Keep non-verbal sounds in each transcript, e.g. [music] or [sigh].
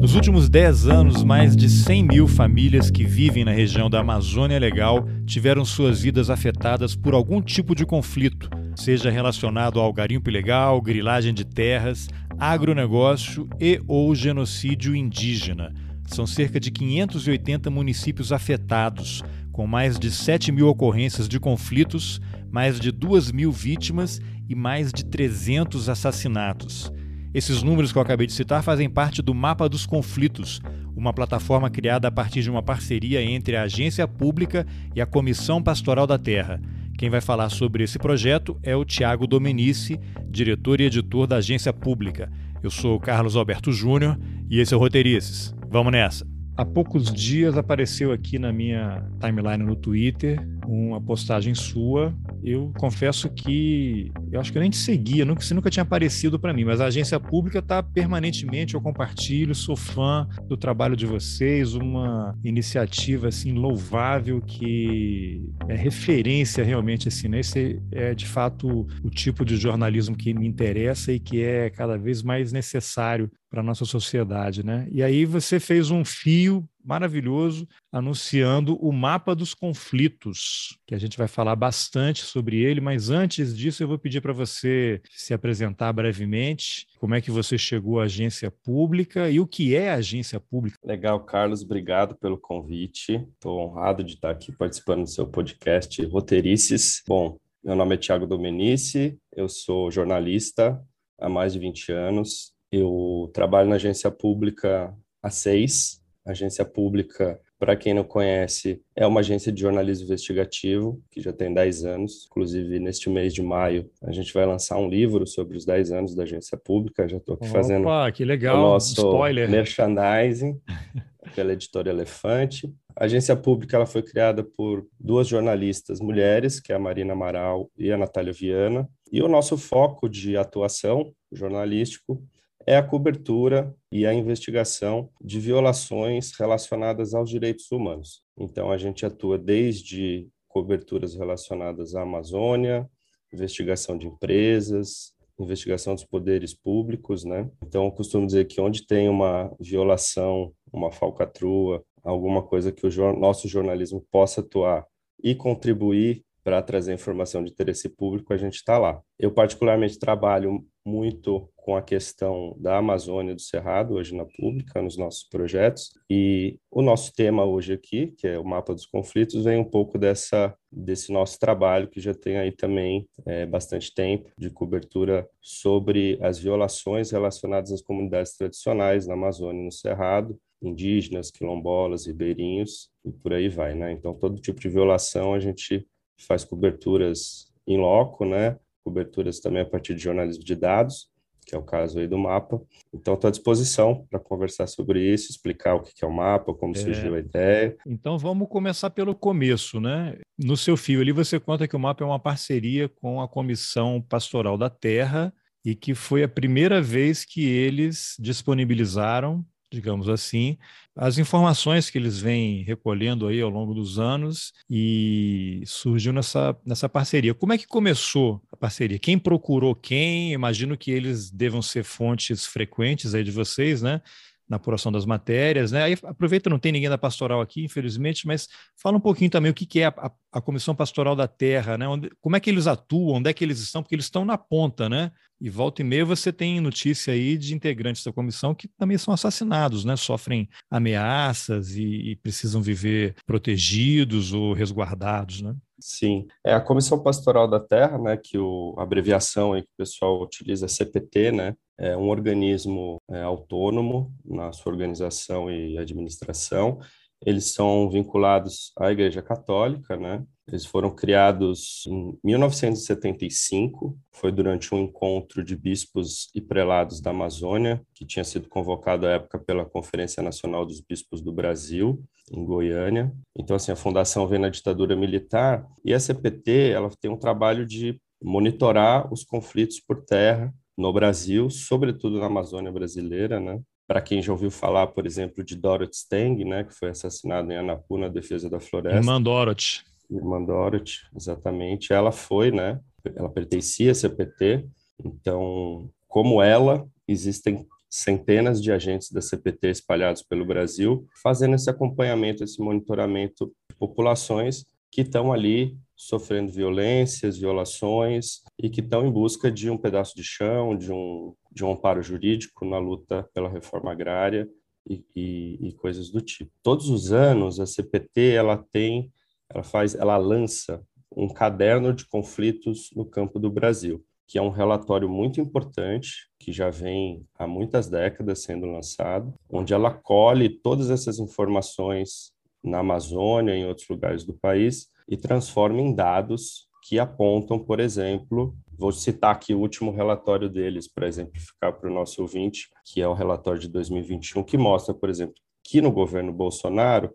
Nos últimos 10 anos, mais de 100 mil famílias que vivem na região da Amazônia Legal tiveram suas vidas afetadas por algum tipo de conflito, seja relacionado ao garimpo ilegal, grilagem de terras, agronegócio e ou genocídio indígena. São cerca de 580 municípios afetados, com mais de 7 mil ocorrências de conflitos, mais de 2 mil vítimas e mais de 300 assassinatos. Esses números que eu acabei de citar fazem parte do Mapa dos Conflitos, uma plataforma criada a partir de uma parceria entre a Agência Pública e a Comissão Pastoral da Terra. Quem vai falar sobre esse projeto é o Tiago Domenici, diretor e editor da Agência Pública. Eu sou o Carlos Alberto Júnior e esse é o Roteirices. Vamos nessa! Há poucos dias apareceu aqui na minha timeline no Twitter uma postagem sua eu confesso que eu acho que eu nem te seguia, nunca, você nunca tinha aparecido para mim, mas a agência pública está permanentemente, eu compartilho, sou fã do trabalho de vocês, uma iniciativa assim louvável que é referência realmente assim, né? Esse é de fato o tipo de jornalismo que me interessa e que é cada vez mais necessário para a nossa sociedade, né? E aí você fez um fio maravilhoso anunciando o mapa dos conflitos, que a gente vai falar bastante sobre ele, mas antes disso eu vou pedir para você se apresentar brevemente, como é que você chegou à agência pública e o que é a agência pública. Legal, Carlos, obrigado pelo convite. Estou honrado de estar aqui participando do seu podcast Roteirices. Bom, meu nome é Tiago Domenici, eu sou jornalista há mais de 20 anos. Eu trabalho na agência pública há seis, agência pública, para quem não conhece, é uma agência de jornalismo investigativo que já tem 10 anos. Inclusive, neste mês de maio, a gente vai lançar um livro sobre os 10 anos da agência pública. Já estou aqui Opa, fazendo que legal. o nosso Spoiler. merchandising [laughs] pela editora Elefante. A agência pública ela foi criada por duas jornalistas mulheres, que é a Marina Amaral e a Natália Viana. E o nosso foco de atuação jornalístico é a cobertura e a investigação de violações relacionadas aos direitos humanos. Então, a gente atua desde coberturas relacionadas à Amazônia, investigação de empresas, investigação dos poderes públicos, né? Então, eu costumo dizer que onde tem uma violação, uma falcatrua, alguma coisa que o nosso jornalismo possa atuar e contribuir para trazer informação de interesse público, a gente está lá. Eu, particularmente, trabalho muito com a questão da Amazônia do Cerrado, hoje na pública, nos nossos projetos, e o nosso tema hoje aqui, que é o mapa dos conflitos, vem um pouco dessa desse nosso trabalho, que já tem aí também é, bastante tempo, de cobertura sobre as violações relacionadas às comunidades tradicionais na Amazônia no Cerrado, indígenas, quilombolas, ribeirinhos, e por aí vai, né? Então, todo tipo de violação a gente faz coberturas em loco, né? Coberturas também a partir de jornalismo de dados, que é o caso aí do mapa. Então, estou à disposição para conversar sobre isso, explicar o que é o mapa, como é. surgiu a ideia. Então, vamos começar pelo começo, né? No seu fio ali, você conta que o mapa é uma parceria com a Comissão Pastoral da Terra e que foi a primeira vez que eles disponibilizaram digamos assim, as informações que eles vêm recolhendo aí ao longo dos anos e surgiu nessa, nessa parceria. Como é que começou a parceria? Quem procurou quem? Imagino que eles devam ser fontes frequentes aí de vocês, né? na apuração das matérias, né? Aí aproveita, não tem ninguém da pastoral aqui, infelizmente, mas fala um pouquinho também o que, é a, a, a, Comissão Pastoral da Terra, né? Onde, como é que eles atuam, onde é que eles estão, porque eles estão na ponta, né? E volta e meia você tem notícia aí de integrantes da comissão que também são assassinados, né? Sofrem ameaças e, e precisam viver protegidos ou resguardados, né? Sim, é a Comissão Pastoral da Terra, né, que o, a abreviação aí que o pessoal utiliza é CPT, né, é um organismo é, autônomo na sua organização e administração. Eles são vinculados à Igreja Católica, né? Eles foram criados em 1975, foi durante um encontro de bispos e prelados da Amazônia, que tinha sido convocado à época pela Conferência Nacional dos Bispos do Brasil, em Goiânia. Então, assim, a fundação vem na ditadura militar e a CPT, ela tem um trabalho de monitorar os conflitos por terra no Brasil, sobretudo na Amazônia brasileira, né? Para quem já ouviu falar, por exemplo, de Dorothy Stang, né, que foi assassinada em Anapu na defesa da floresta. Irmã Dorothy. Irmã Dorothy, exatamente. Ela foi, né? Ela pertencia à CPT. Então, como ela, existem centenas de agentes da CPT espalhados pelo Brasil, fazendo esse acompanhamento, esse monitoramento de populações que estão ali sofrendo violências, violações e que estão em busca de um pedaço de chão, de um, de um amparo jurídico na luta pela reforma agrária e, e, e coisas do tipo. Todos os anos a CPT ela tem, ela faz, ela lança um caderno de conflitos no campo do Brasil, que é um relatório muito importante, que já vem há muitas décadas sendo lançado, onde ela colhe todas essas informações na Amazônia e em outros lugares do país e transforma em dados que apontam, por exemplo, vou citar aqui o último relatório deles para exemplificar para o nosso ouvinte, que é o relatório de 2021, que mostra, por exemplo, que no governo Bolsonaro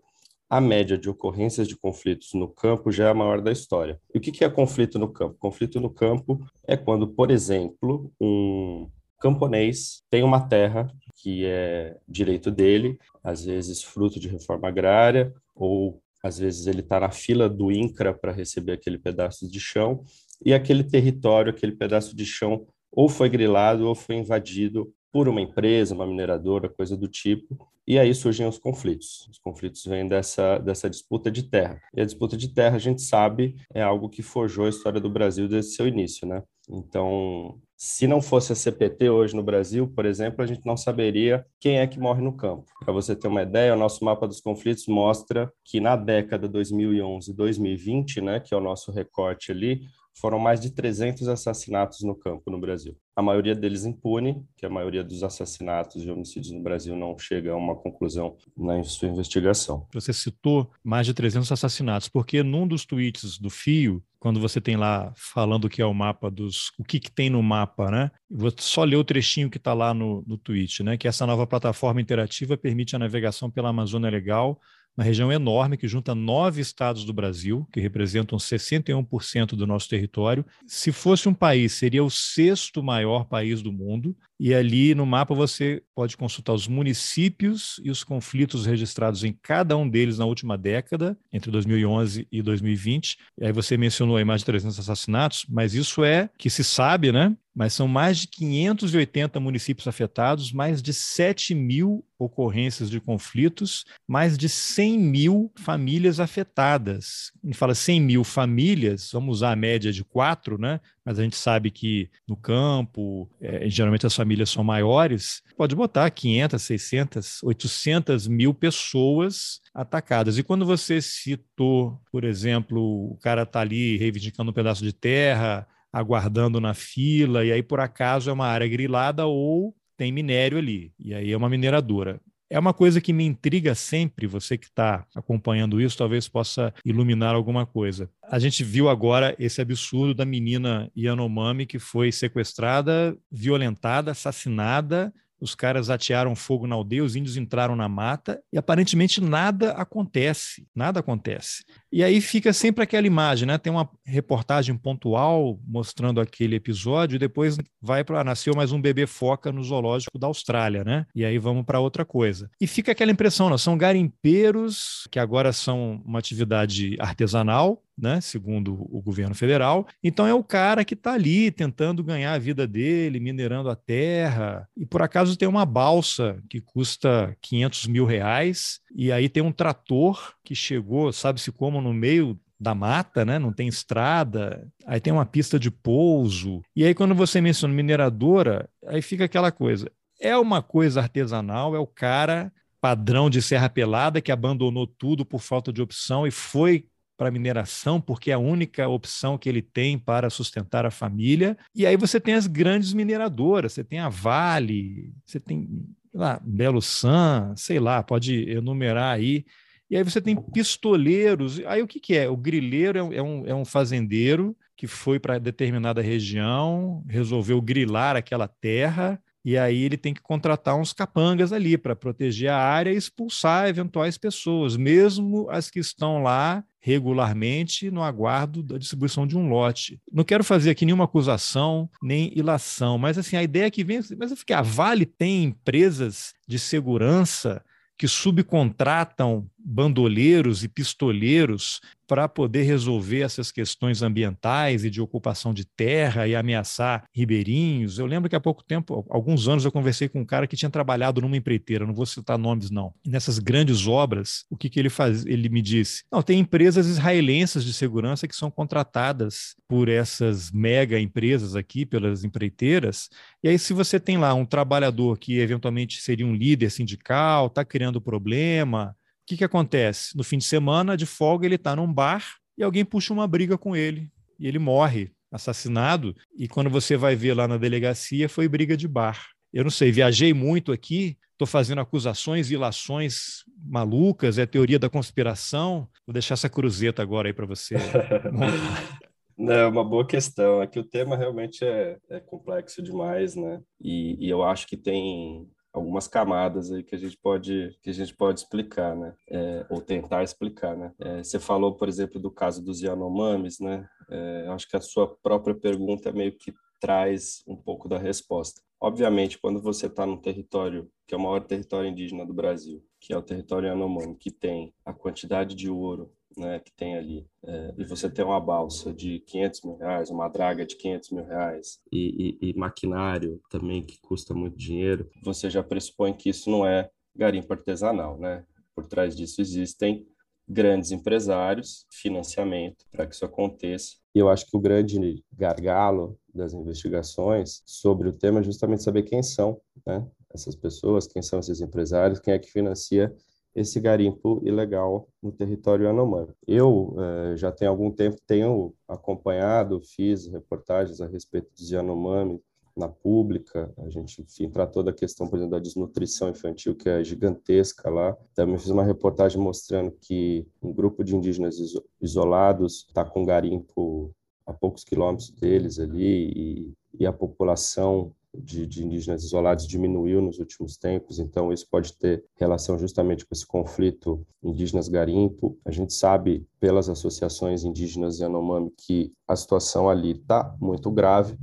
a média de ocorrências de conflitos no campo já é a maior da história. E o que é conflito no campo? Conflito no campo é quando, por exemplo, um camponês tem uma terra que é direito dele, às vezes fruto de reforma agrária, ou às vezes ele está na fila do INCRA para receber aquele pedaço de chão, e aquele território, aquele pedaço de chão, ou foi grilado ou foi invadido por uma empresa, uma mineradora, coisa do tipo, e aí surgem os conflitos. Os conflitos vêm dessa, dessa disputa de terra. E a disputa de terra, a gente sabe, é algo que forjou a história do Brasil desde seu início, né? Então, se não fosse a CPT hoje no Brasil, por exemplo, a gente não saberia quem é que morre no campo. Para você ter uma ideia, o nosso mapa dos conflitos mostra que na década 2011 2020, né, que é o nosso recorte ali, foram mais de 300 assassinatos no campo no Brasil. A maioria deles impune, que a maioria dos assassinatos e homicídios no Brasil não chega a uma conclusão na sua investigação. Você citou mais de 300 assassinatos, porque num dos tweets do Fio, quando você tem lá falando que é o mapa dos. o que, que tem no mapa, né? Vou só ler o trechinho que está lá no, no tweet, né? Que essa nova plataforma interativa permite a navegação pela Amazônia Legal uma região enorme que junta nove estados do Brasil, que representam 61% do nosso território. Se fosse um país, seria o sexto maior país do mundo. E ali no mapa você pode consultar os municípios e os conflitos registrados em cada um deles na última década, entre 2011 e 2020. E aí você mencionou aí mais de 300 assassinatos, mas isso é que se sabe, né? Mas são mais de 580 municípios afetados, mais de 7 mil ocorrências de conflitos, mais de 100 mil famílias afetadas. A gente fala 100 mil famílias, vamos usar a média de quatro, né? Mas a gente sabe que no campo, é, geralmente as famílias são maiores, pode botar 500, 600, 800 mil pessoas atacadas. E quando você citou, por exemplo, o cara está ali reivindicando um pedaço de terra, aguardando na fila, e aí por acaso é uma área grilada ou tem minério ali, e aí é uma mineradora. É uma coisa que me intriga sempre, você que está acompanhando isso, talvez possa iluminar alguma coisa. A gente viu agora esse absurdo da menina Yanomami que foi sequestrada, violentada, assassinada os caras atearam fogo na aldeia, os índios entraram na mata e aparentemente nada acontece, nada acontece. E aí fica sempre aquela imagem, né? Tem uma reportagem pontual mostrando aquele episódio e depois vai para nasceu mais um bebê foca no zoológico da Austrália, né? E aí vamos para outra coisa. E fica aquela impressão, não, são garimpeiros que agora são uma atividade artesanal, né, segundo o governo federal. Então é o cara que está ali tentando ganhar a vida dele, minerando a terra. E por acaso tem uma balsa que custa 500 mil reais, e aí tem um trator que chegou, sabe-se como, no meio da mata, né? Não tem estrada, aí tem uma pista de pouso. E aí, quando você menciona mineradora, aí fica aquela coisa. É uma coisa artesanal, é o cara padrão de Serra Pelada que abandonou tudo por falta de opção e foi para mineração, porque é a única opção que ele tem para sustentar a família. E aí você tem as grandes mineradoras, você tem a Vale, você tem lá, Belo San, sei lá, pode enumerar aí. E aí você tem pistoleiros. Aí o que, que é? O grileiro é um, é um, é um fazendeiro que foi para determinada região, resolveu grilar aquela terra e aí ele tem que contratar uns capangas ali para proteger a área e expulsar eventuais pessoas, mesmo as que estão lá regularmente no aguardo da distribuição de um lote. Não quero fazer aqui nenhuma acusação, nem ilação, mas assim, a ideia que vem, mas é que a Vale tem empresas de segurança que subcontratam bandoleiros e pistoleiros para poder resolver essas questões ambientais e de ocupação de terra e ameaçar ribeirinhos. Eu lembro que há pouco tempo, alguns anos, eu conversei com um cara que tinha trabalhado numa empreiteira, não vou citar nomes não. Nessas grandes obras, o que, que ele faz? Ele me disse: não, tem empresas israelenses de segurança que são contratadas por essas mega empresas aqui, pelas empreiteiras. E aí, se você tem lá um trabalhador que eventualmente seria um líder sindical, está criando problema, que, que acontece? No fim de semana, de folga, ele está num bar e alguém puxa uma briga com ele e ele morre, assassinado. E quando você vai ver lá na delegacia, foi briga de bar. Eu não sei, viajei muito aqui, estou fazendo acusações e ilações malucas, é teoria da conspiração. Vou deixar essa cruzeta agora aí para você. [laughs] Não, é uma boa questão. É que o tema realmente é, é complexo demais, né? E, e, eu acho que tem algumas camadas aí que a gente pode que a gente pode explicar, né? É, ou tentar explicar, né? É, você falou, por exemplo, do caso dos Yanomamis, né? É, acho que a sua própria pergunta meio que traz um pouco da resposta. Obviamente, quando você está num território que é o maior território indígena do Brasil, que é o território Yanomami, que tem a quantidade de ouro né, que tem ali, é, e você tem uma balsa de 500 mil reais, uma draga de 500 mil reais, e, e, e maquinário também que custa muito dinheiro, você já pressupõe que isso não é garimpo artesanal, né? Por trás disso existem grandes empresários, financiamento para que isso aconteça. E eu acho que o grande gargalo das investigações sobre o tema é justamente saber quem são né, essas pessoas, quem são esses empresários, quem é que financia esse garimpo ilegal no território Yanomami. Eu eh, já tenho algum tempo tenho acompanhado, fiz reportagens a respeito dos Yanomami na pública, a gente enfim, tratou da questão, por exemplo, da desnutrição infantil, que é gigantesca lá. Também fiz uma reportagem mostrando que um grupo de indígenas isolados está com garimpo a poucos quilômetros deles ali e, e a população de, de, indígenas isolados diminuiu nos últimos tempos, então isso pode ter relação justamente com esse conflito indígenas-garimpo. A gente sabe pelas associações indígenas Yanomami que a situação ali está muito grave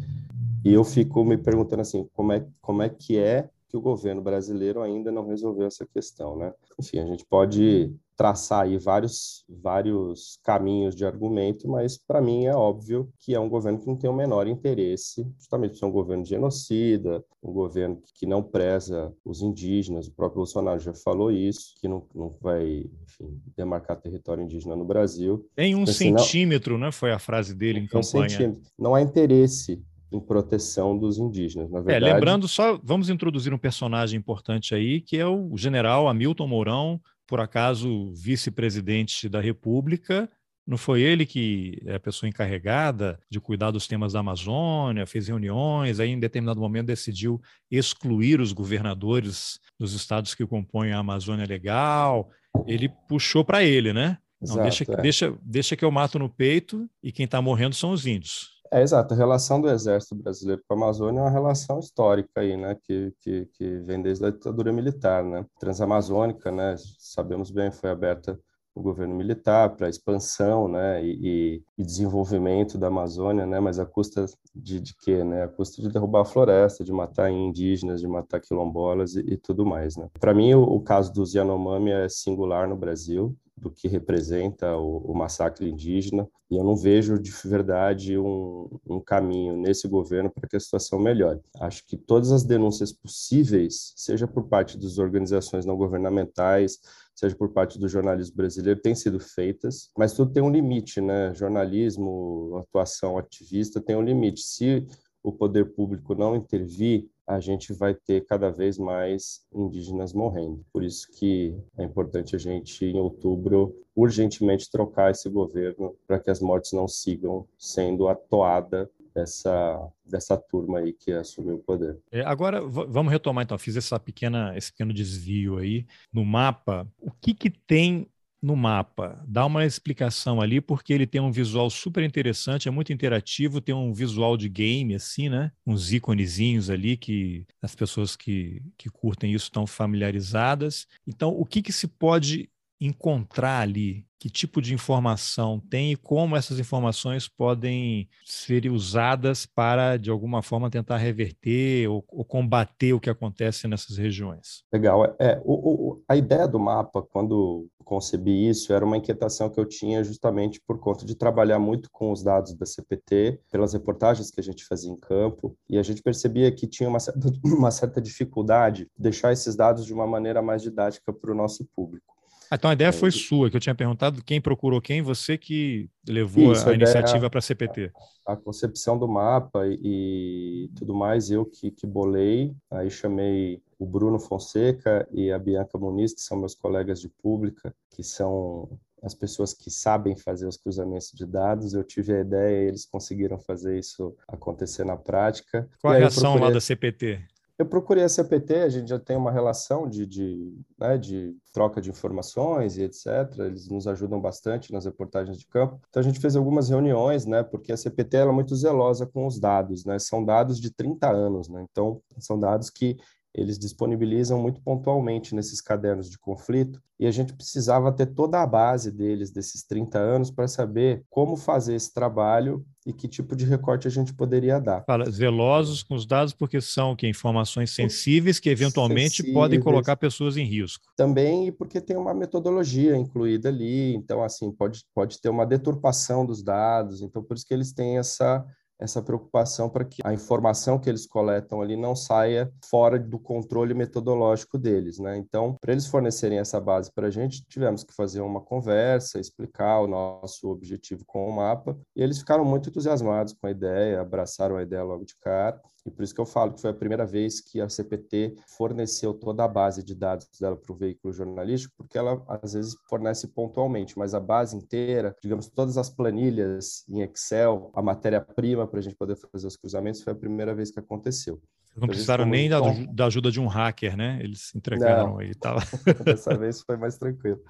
e eu fico me perguntando assim, como é, como é que é que o governo brasileiro ainda não resolveu essa questão, né? Enfim, a gente pode traçar aí vários, vários caminhos de argumento, mas para mim é óbvio que é um governo que não tem o menor interesse, justamente por ser um governo genocida, um governo que não preza os indígenas, o próprio Bolsonaro já falou isso, que não, não vai, enfim, demarcar território indígena no Brasil. Em um assim, centímetro, não, né? Foi a frase dele em campanha. Um não há interesse em proteção dos indígenas. Na é, verdade... É, lembrando só, vamos introduzir um personagem importante aí, que é o general Hamilton Mourão, por acaso vice-presidente da República. Não foi ele que é a pessoa encarregada de cuidar dos temas da Amazônia, fez reuniões, aí em determinado momento decidiu excluir os governadores dos estados que compõem a Amazônia Legal. Ele puxou para ele, né? Não, Exato, deixa, é. deixa, deixa que eu mato no peito e quem está morrendo são os índios. É, exato. A relação do Exército Brasileiro com a Amazônia é uma relação histórica aí, né? Que, que, que vem desde a ditadura militar, né? Transamazônica, né? Sabemos bem, foi aberta o governo militar para expansão, né? E, e, desenvolvimento da Amazônia, né? Mas a custa de, de quê, né? A custa de derrubar a floresta, de matar indígenas, de matar quilombolas e, e tudo mais, né? Para mim, o, o caso dos Yanomami é singular no Brasil do que representa o, o, massacre indígena, e eu não vejo de verdade um, um caminho nesse governo para que a situação melhore. Acho que todas as denúncias possíveis, seja por parte das organizações não governamentais, seja por parte do jornalismo brasileiro, têm sido feitas, mas tudo tem um limite, né? Jornalismo, atuação ativista tem um limite. Se o poder público não intervir, a gente vai ter cada vez mais indígenas morrendo. Por isso que é importante a gente, em outubro, urgentemente trocar esse governo para que as mortes não sigam sendo a toada dessa, dessa turma aí que assumiu o poder. É, agora, vamos retomar então, fiz essa pequena, esse pequeno desvio aí no mapa. O que que tem no mapa. Dá uma explicação ali, porque ele tem um visual super interessante, é muito interativo, tem um visual de game, assim, né? Uns íconezinhos ali que as pessoas que, que curtem isso estão familiarizadas. Então, o que, que se pode encontrar ali? Que tipo de informação tem e como essas informações podem ser usadas para, de alguma forma, tentar reverter ou, ou combater o que acontece nessas regiões? Legal. É, o, o, a ideia do mapa, quando concebi isso, era uma inquietação que eu tinha justamente por conta de trabalhar muito com os dados da CPT, pelas reportagens que a gente fazia em campo, e a gente percebia que tinha uma certa, [coughs] uma certa dificuldade de deixar esses dados de uma maneira mais didática para o nosso público. Ah, então a ideia foi sua, que eu tinha perguntado quem procurou quem, você que levou Isso, a, a iniciativa para a CPT. A, concepção do mapa e, e tudo mais, eu que, que bolei, aí chamei o Bruno Fonseca e a Bianca Muniz, que são meus colegas de pública, que são as pessoas que sabem fazer os cruzamentos de dados. Eu tive a ideia e eles conseguiram fazer isso acontecer na prática. Qual a reação procurei... lá da CPT? Eu procurei a CPT, a gente já tem uma relação de, de, né, de troca de informações e etc. Eles nos ajudam bastante nas reportagens de campo. Então a gente fez algumas reuniões, né, porque a CPT é muito zelosa com os dados, né? São dados de 30 anos, né? Então são dados que eles disponibilizam muito pontualmente nesses cadernos de conflito, e a gente precisava ter toda a base deles, desses 30 anos, para saber como fazer esse trabalho e que tipo de recorte a gente poderia dar. Fala, zelosos com os dados, porque são que informações sensíveis que eventualmente sensíveis, podem colocar pessoas em risco. Também e porque tem uma metodologia incluída ali, então assim pode, pode ter uma deturpação dos dados, então por isso que eles têm essa essa preocupação para que a informação que eles coletam ali não saia fora do controle metodológico deles, né? Então, para eles fornecerem essa base para a gente, tivemos que fazer uma conversa, explicar o nosso objetivo com o mapa, e eles ficaram muito entusiasmados com a ideia, abraçaram a ideia logo de cara. E por isso que eu falo que foi a primeira vez que a CPT forneceu toda a base de dados dela para o veículo jornalístico, porque ela às vezes fornece pontualmente, mas a base inteira, digamos, todas as planilhas em Excel, a matéria-prima para a gente poder fazer os cruzamentos, foi a primeira vez que aconteceu. Vocês não precisaram nem da, da, ajuda de um hacker, né? Eles entregaram aí e tal. [laughs] Dessa vez foi mais tranquilo.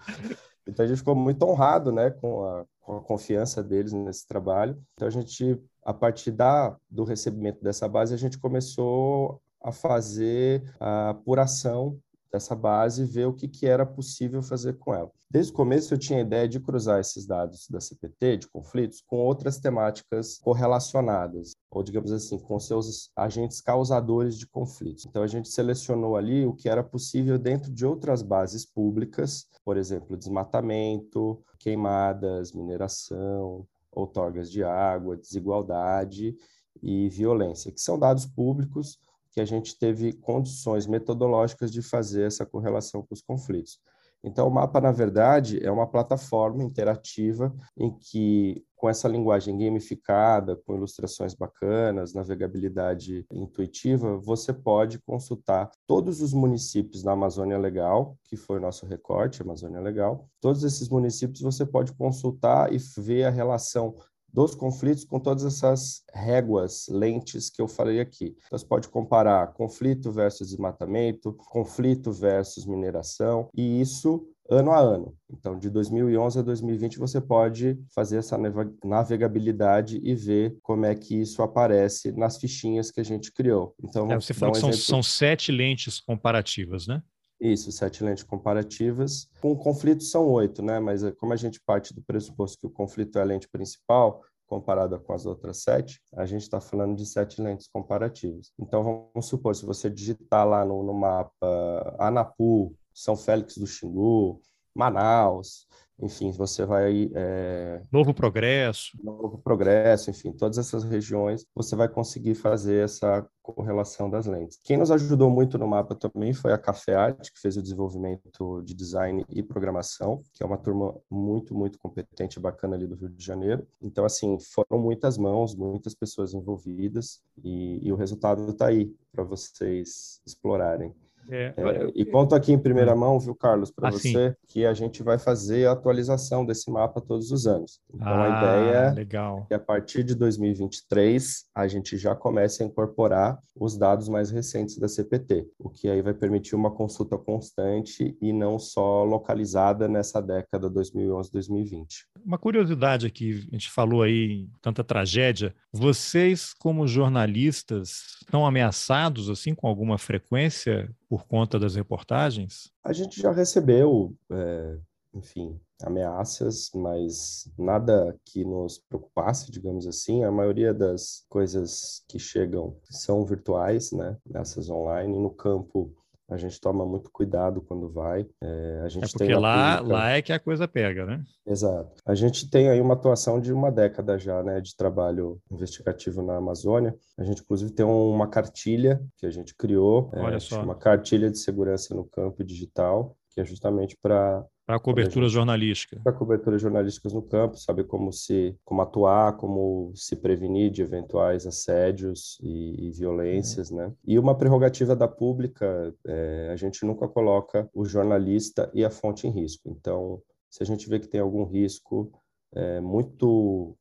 Então a gente ficou muito honrado, né, com a, com a confiança deles nesse trabalho. Então a gente a partir da, do recebimento dessa base, a gente começou a fazer a apuração dessa base e ver o que, que era possível fazer com ela. Desde o começo eu tinha a ideia de cruzar esses dados da CPT, de conflitos, com outras temáticas correlacionadas, ou digamos assim, com seus agentes causadores de conflitos. Então a gente selecionou ali o que era possível dentro de outras bases públicas, por exemplo, desmatamento, queimadas, mineração, outorgas de água, desigualdade e violência, que são dados públicos que a gente teve condições metodológicas de fazer essa correlação com os conflitos. Então, o mapa, na verdade, é uma plataforma interativa em que, com essa linguagem gamificada, com ilustrações bacanas, navegabilidade intuitiva, você pode consultar todos os municípios da Amazônia Legal, que foi o nosso recorte, Amazônia Legal. Todos esses municípios você pode consultar e ver a relação dos conflitos com todas essas réguas, lentes que eu falei aqui. Então, você pode comparar conflito versus desmatamento, conflito versus mineração, e isso ano a ano. Então, de 2011 a 2020, você pode fazer essa navegabilidade e ver como é que isso aparece nas fichinhas que a gente criou. Então, é, você falou um que são, são sete lentes comparativas, né? Isso, sete lentes comparativas. Com conflitos são oito, né? Mas eh, como a gente parte do pressuposto que o conflito é a lente principal, comparada com as outras sete, a gente está falando de sete lentes comparativas. Então, vamos supor, se você digitar lá no, no mapa Anapu, São Félix do Xingu, Manaus, enfim, você vai. É... Novo Progresso. Novo Progresso, enfim, todas essas regiões, você vai conseguir fazer essa correlação das lentes. Quem nos ajudou muito no mapa também foi a Café Art, que fez o desenvolvimento de design e programação, que é uma turma muito, muito competente e bacana ali do Rio de Janeiro. Então, assim, foram muitas mãos, muitas pessoas envolvidas, e, e o resultado está aí para vocês explorarem. É, é, e conto aqui em primeira hum. mão, viu, Carlos, para assim. você, que a gente vai fazer a atualização desse mapa todos os anos. Então, ah, a ideia é legal. que a partir de 2023 a gente já comece a incorporar os dados mais recentes da CPT, o que aí vai permitir uma consulta constante e não só localizada nessa década 2011-2020. Uma curiosidade aqui, a gente falou aí tanta tragédia. Vocês, como jornalistas, estão ameaçados assim com alguma frequência por conta das reportagens? A gente já recebeu é, enfim, ameaças, mas nada que nos preocupasse, digamos assim. A maioria das coisas que chegam são virtuais, né? Nessas online. No campo, a gente toma muito cuidado quando vai. É, a gente é porque lá, pública... lá é que a coisa pega, né? Exato. A gente tem aí uma atuação de uma década já, né, de trabalho investigativo na Amazônia. A gente, inclusive, tem uma cartilha que a gente criou, Olha é, só. uma cartilha de segurança no campo digital, que é justamente para para cobertura jornalística. Para cobertura jornalísticas no campo, saber como se como atuar, como se prevenir de eventuais assédios e, e violências, uhum. né? E uma prerrogativa da pública, é, a gente nunca coloca o jornalista e a fonte em risco. Então, se a gente vê que tem algum risco é, muito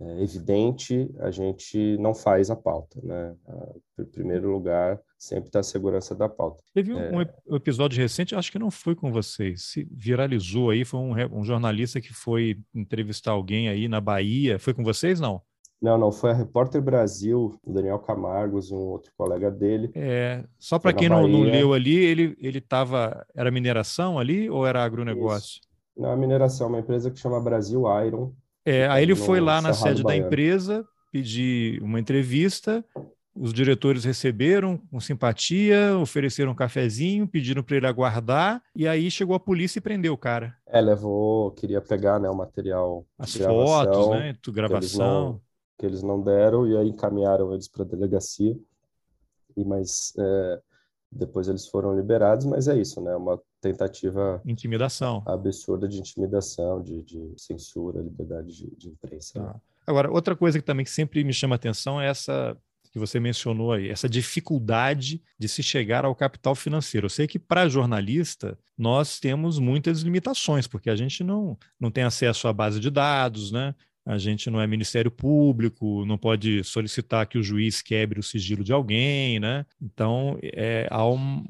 é, evidente, a gente não faz a pauta, né? Em primeiro lugar, sempre está a segurança da pauta. Teve um, é... um, episódio recente, acho que não foi com vocês, se viralizou aí, foi um, um, jornalista que foi entrevistar alguém aí na Bahia, foi com vocês, não? Não, não, foi a Repórter Brasil, o Daniel Camargos, um outro colega dele. É, só para quem não, não, leu ali, ele ele estava, era mineração ali ou era agronegócio? Isso. Não, a mineração, uma empresa que chama Brasil Iron, é, aí ele foi lá na sede da empresa pedir uma entrevista. Os diretores receberam com simpatia, ofereceram um cafezinho, pediram para ele aguardar, e aí chegou a polícia e prendeu o cara. É, levou, queria pegar né, o material. As fotos, né? Gravação. Que eles, não, que eles não deram, e aí encaminharam eles para a delegacia. E, mas é, depois eles foram liberados, mas é isso, né? Uma tentativa intimidação absurda de intimidação, de, de censura, liberdade de, de imprensa. Né? Ah. Agora, outra coisa que também sempre me chama atenção é essa que você mencionou aí, essa dificuldade de se chegar ao capital financeiro. Eu sei que para jornalista nós temos muitas limitações, porque a gente não, não tem acesso à base de dados, né? a gente não é Ministério Público, não pode solicitar que o juiz quebre o sigilo de alguém, né? Então, é, há um,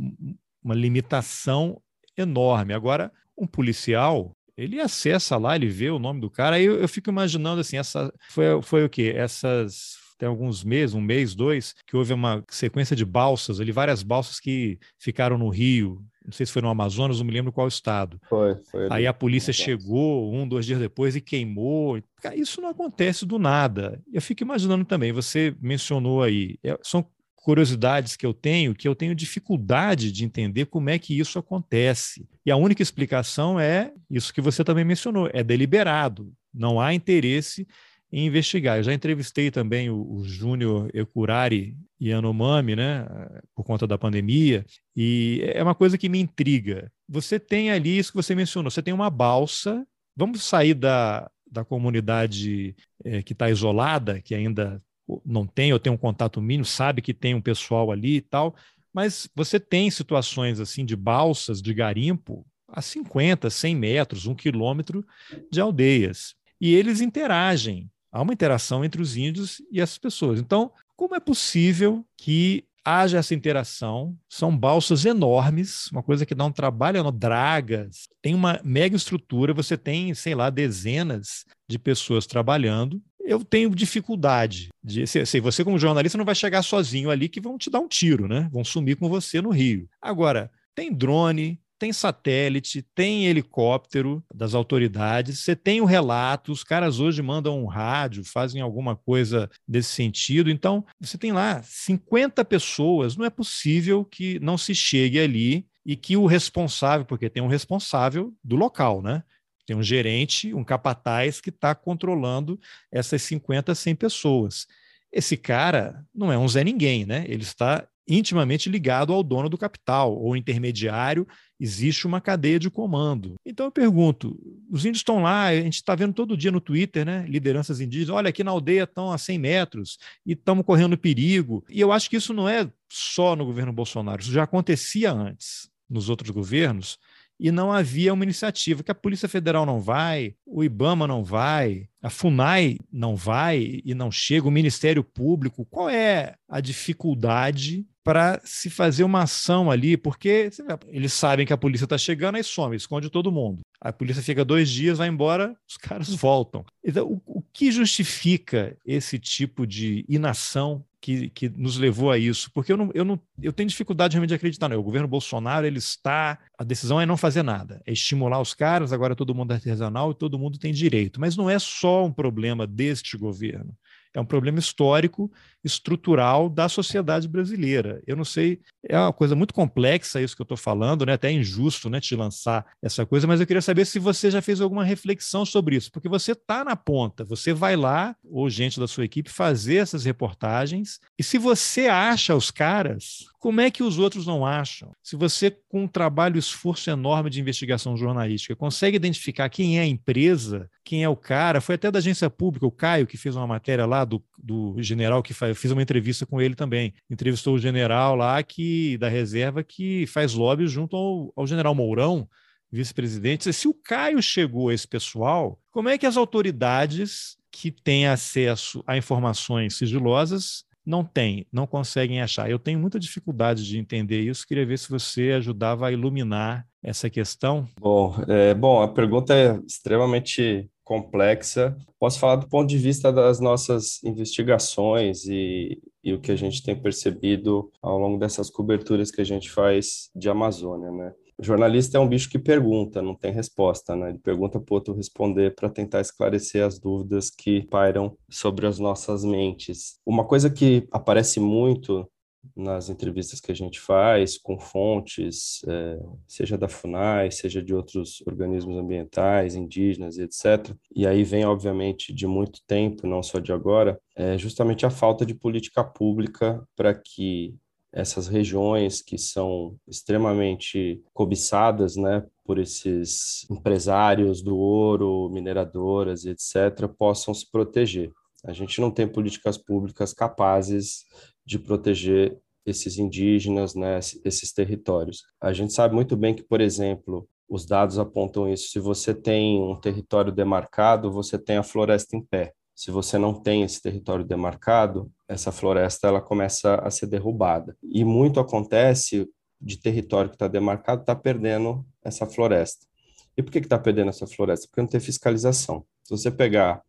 uma limitação enorme. Agora, um policial, ele acessa lá, ele vê o nome do cara, aí eu, eu fico imaginando assim, essa foi, foi o quê? Essas tem alguns meses, um mês, dois, que houve uma sequência de balsas ali, várias balsas que ficaram no Rio, não sei se foi no Amazonas, não me lembro qual estado. Foi, foi. Aí a polícia chegou um, dois dias depois e queimou. Isso não acontece do nada. Eu fico imaginando também, você mencionou aí, é, são curiosidades que eu tenho, que eu tenho dificuldade de entender como é que isso acontece. E a única explicação é isso que você também mencionou, é deliberado. Não há interesse em investigar. Eu já entrevistei também o, o Júnior Ecurari Yanomami, né, por conta da pandemia, e é uma coisa que me intriga. Você tem ali isso que você mencionou, você tem uma balsa, vamos sair da, da comunidade é, que está isolada, que ainda não tem ou tem um contato mínimo, sabe que tem um pessoal ali e tal, mas você tem situações assim de balsas de garimpo a 50, 100 metros, um quilômetro de aldeias. E eles interagem Há uma interação entre os índios e essas pessoas. Então, como é possível que haja essa interação? São balsas enormes, uma coisa que dá um trabalho, dragas, tem uma mega estrutura, você tem, sei lá, dezenas de pessoas trabalhando. Eu tenho dificuldade de. Sei, você, como jornalista, não vai chegar sozinho ali que vão te dar um tiro, né? Vão sumir com você no Rio. Agora, tem drone, tem satélite, tem helicóptero das autoridades, você tem o relato, os caras hoje mandam um rádio, fazem alguma coisa desse sentido. Então, você tem lá 50 pessoas, não é possível que não se chegue ali e que o responsável, porque tem um responsável do local, né? Tem um gerente, um capataz que está controlando essas 50, 100 pessoas. Esse cara não é um Zé Ninguém, né? Ele está intimamente ligado ao dono do capital ou intermediário, existe uma cadeia de comando. Então eu pergunto, os índios estão lá, a gente está vendo todo dia no Twitter, né, lideranças indígenas, olha aqui na aldeia estão a 100 metros e estamos correndo perigo. E eu acho que isso não é só no governo Bolsonaro, isso já acontecia antes nos outros governos, e não havia uma iniciativa que a Polícia Federal não vai, o IBAMA não vai, a FUNAI não vai e não chega, o Ministério Público. Qual é a dificuldade para se fazer uma ação ali? Porque eles sabem que a polícia está chegando, aí some, esconde todo mundo. A polícia fica dois dias, vai embora, os caras voltam. Então, o, o que justifica esse tipo de inação que, que, nos levou a isso, porque eu, não, eu, não, eu tenho dificuldade realmente de acreditar. Não. O governo Bolsonaro ele está. A decisão é não fazer nada, é estimular os caras. Agora todo mundo é artesanal e todo mundo tem direito. Mas não é só um problema deste governo é um problema histórico, estrutural da sociedade brasileira. Eu não sei, é uma coisa muito complexa isso que eu estou falando, né? até injusto né, te lançar essa coisa, mas eu queria saber se você já fez alguma reflexão sobre isso, porque você está na ponta, você vai lá, ou gente da sua equipe, fazer essas reportagens, e se você acha os caras, como é que os outros não acham? Se você, com um trabalho, esforço enorme de investigação jornalística, consegue identificar quem é a empresa, quem é o cara, foi até da agência pública, o Caio, que fez uma matéria lá do, do general que faz, eu fiz uma entrevista com ele também. Entrevistou o general lá que da reserva que faz lobby junto ao, ao general Mourão, vice-presidente. Se o Caio chegou a esse pessoal, como é que as autoridades que têm acesso a informações sigilosas não tem, não conseguem achar. Eu tenho muita dificuldade de entender isso. Queria ver se você ajudava a iluminar essa questão. Bom, é, bom, a pergunta é extremamente complexa. Posso falar do ponto de vista das nossas investigações e, e o que a gente tem percebido ao longo dessas coberturas que a gente faz de Amazônia, né? O jornalista é um bicho que pergunta, não tem resposta, né? Ele pergunta para o outro responder para tentar esclarecer as dúvidas que pairam sobre as nossas mentes. Uma coisa que aparece muito nas entrevistas que a gente faz com fontes, é, seja da FUNAI, seja de outros organismos ambientais, indígenas etc. E aí vem, obviamente, de muito tempo, não só de agora, é justamente a falta de política pública para que essas regiões que são extremamente cobiçadas, né, por esses empresários do ouro, mineradoras, etc., possam se proteger. A gente não tem políticas públicas capazes de proteger esses indígenas, né, esses territórios. A gente sabe muito bem que, por exemplo, os dados apontam isso. Se você tem um território demarcado, você tem a floresta em pé. Se você não tem esse território demarcado, essa floresta ela começa a ser derrubada. E muito acontece de território que está demarcado está perdendo essa floresta. E por que está perdendo essa floresta? Porque não tem fiscalização. Se você pegar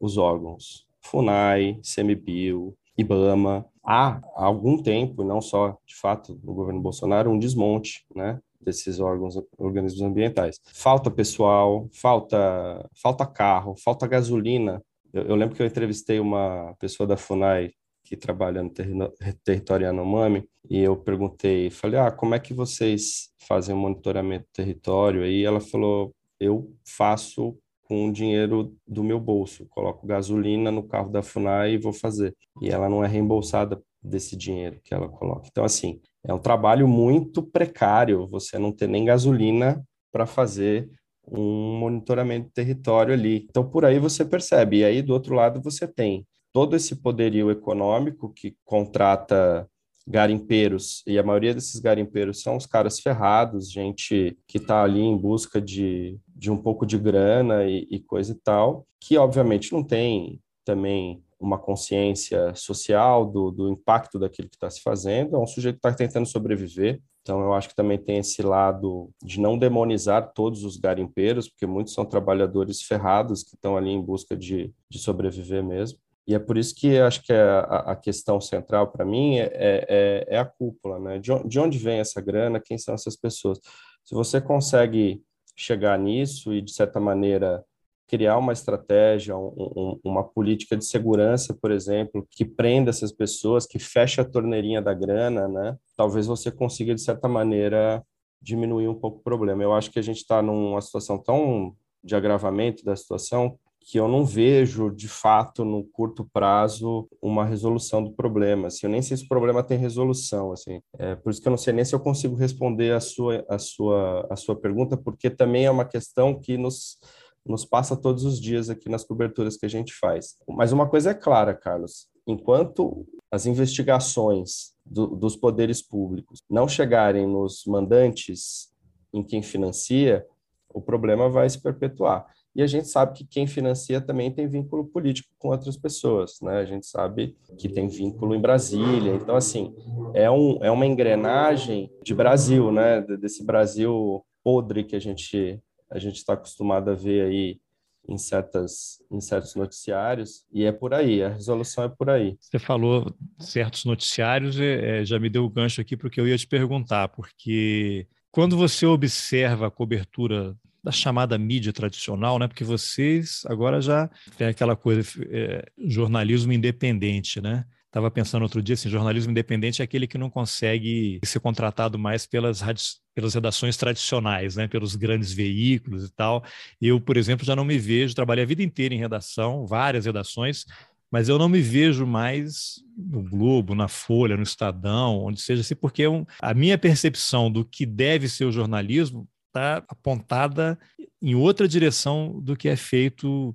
os órgãos FUNAI, CMBio, IBAMA, há algum tempo, não só de fato no governo Bolsonaro, um desmonte né, desses órgãos, organismos ambientais. Falta pessoal, falta, falta carro, falta gasolina eu, eu, lembro que eu entrevistei uma pessoa da FUNAI que trabalha no terri território Yanomami e eu perguntei, falei, ah, como é que vocês fazem o monitoramento do território? E ela falou, eu faço com o dinheiro do meu bolso, coloco gasolina no carro da FUNAI e vou fazer. E ela não é reembolsada desse dinheiro que ela coloca. Então, assim, é um trabalho muito precário, você não ter nem gasolina para fazer um monitoramento do território ali. Então, por aí você percebe. E aí, do outro lado, você tem todo esse poderio econômico que contrata garimpeiros, e a maioria desses garimpeiros são os caras ferrados, gente que está ali em busca de, de um pouco de grana e, e coisa e tal, que obviamente não tem também uma consciência social do, do impacto daquilo que está se fazendo, é um sujeito que está tentando sobreviver, então, eu acho que também tem esse lado de não demonizar todos os garimpeiros, porque muitos são trabalhadores ferrados que estão ali em busca de, de sobreviver mesmo. E é por isso que acho que a, a questão central para mim é, é, é, a cúpula, né? De, de onde vem essa grana, quem são essas pessoas? Se você consegue chegar nisso e, de certa maneira, criar uma estratégia, um, um, uma política de segurança, por exemplo, que prenda essas pessoas, que feche a torneirinha da grana, né? Talvez você consiga, de certa maneira, diminuir um pouco o problema. Eu acho que a gente está numa situação tão de agravamento da situação que eu não vejo, de fato, no curto prazo, uma resolução do problema. Assim, eu nem sei se o problema tem resolução. Assim. É, por isso que eu não sei nem se eu consigo responder a sua, a sua, a sua pergunta, porque também é uma questão que nos nos passa todos os dias aqui nas coberturas que a gente faz. Mas uma coisa é clara, Carlos: enquanto as investigações do, dos poderes públicos não chegarem nos mandantes em quem financia, o problema vai se perpetuar. E a gente sabe que quem financia também tem vínculo político com outras pessoas, né? A gente sabe que tem vínculo em Brasília. Então, assim, é, um, é uma engrenagem de Brasil, né? Desse Brasil podre que a gente a gente está acostumado a ver aí em, certas, em certos noticiários, e é por aí, a resolução é por aí. Você falou certos noticiários, é, já me deu o gancho aqui porque eu ia te perguntar, porque quando você observa a cobertura da chamada mídia tradicional, né? Porque vocês agora já tem aquela coisa é, jornalismo independente, né? Estava pensando outro dia, assim, jornalismo independente é aquele que não consegue ser contratado mais pelas, pelas redações tradicionais, né? pelos grandes veículos e tal. Eu, por exemplo, já não me vejo, trabalhei a vida inteira em redação, várias redações, mas eu não me vejo mais no Globo, na Folha, no Estadão, onde seja assim, porque é a minha percepção do que deve ser o jornalismo está apontada em outra direção do que é feito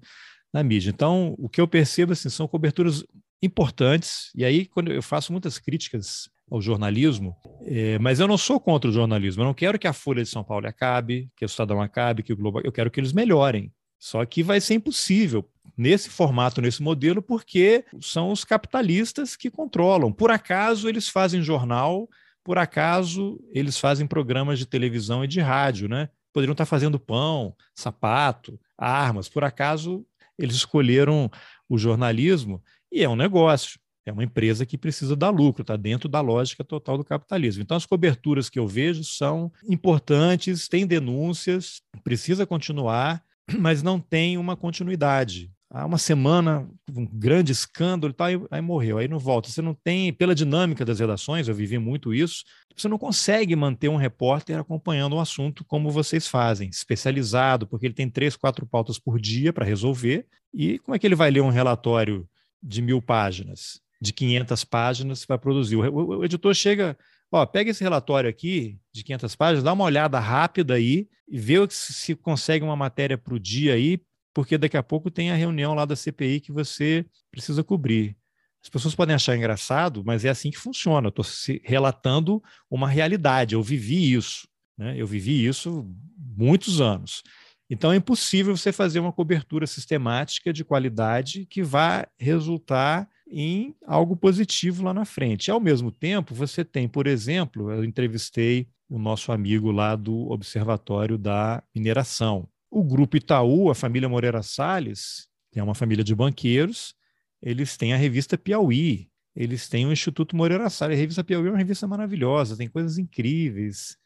na mídia. Então, o que eu percebo assim, são coberturas importantes, e aí quando eu faço muitas críticas ao jornalismo, é, mas eu não sou contra o jornalismo, eu não quero que a Folha de São Paulo acabe, que o Estadão acabe, que o Globo, eu quero que eles melhorem. Só que vai ser impossível nesse formato, nesse modelo, porque são os capitalistas que controlam. Por acaso eles fazem jornal, por acaso eles fazem programas de televisão e de rádio, né? Poderiam estar fazendo pão, sapato, armas. Por acaso eles escolheram o jornalismo e é um negócio. É uma empresa que precisa dar lucro, está dentro da lógica total do capitalismo. Então, as coberturas que eu vejo são importantes, tem denúncias, precisa continuar, mas não tem uma continuidade. Há uma semana, um grande escândalo e tal, aí, aí morreu, aí não volta. Você não tem, pela dinâmica das redações, eu vivi muito isso, você não consegue manter um repórter acompanhando um assunto como vocês fazem, especializado, porque ele tem três, quatro pautas por dia para resolver. E como é que ele vai ler um relatório de mil páginas, de 500 páginas para produzir. O, o, o, editor chega, ó, pega esse relatório aqui de 500 páginas, dá uma olhada rápida aí e vê se, se consegue uma matéria para o dia aí, porque daqui a pouco tem a reunião lá da CPI que você precisa cobrir. As pessoas podem achar engraçado, mas é assim que funciona. Estou relatando uma realidade. Eu vivi isso. Né? Eu vivi isso muitos anos. Então é impossível você fazer uma cobertura sistemática de qualidade que vá resultar em algo positivo lá na frente. Ao mesmo tempo, você tem, por exemplo, eu entrevistei o nosso amigo lá do Observatório da Mineração. O grupo Itaú, a família Moreira Salles, que é uma família de banqueiros, eles têm a revista Piauí, eles têm o Instituto Moreira Salles. A revista Piauí é uma revista maravilhosa, tem coisas incríveis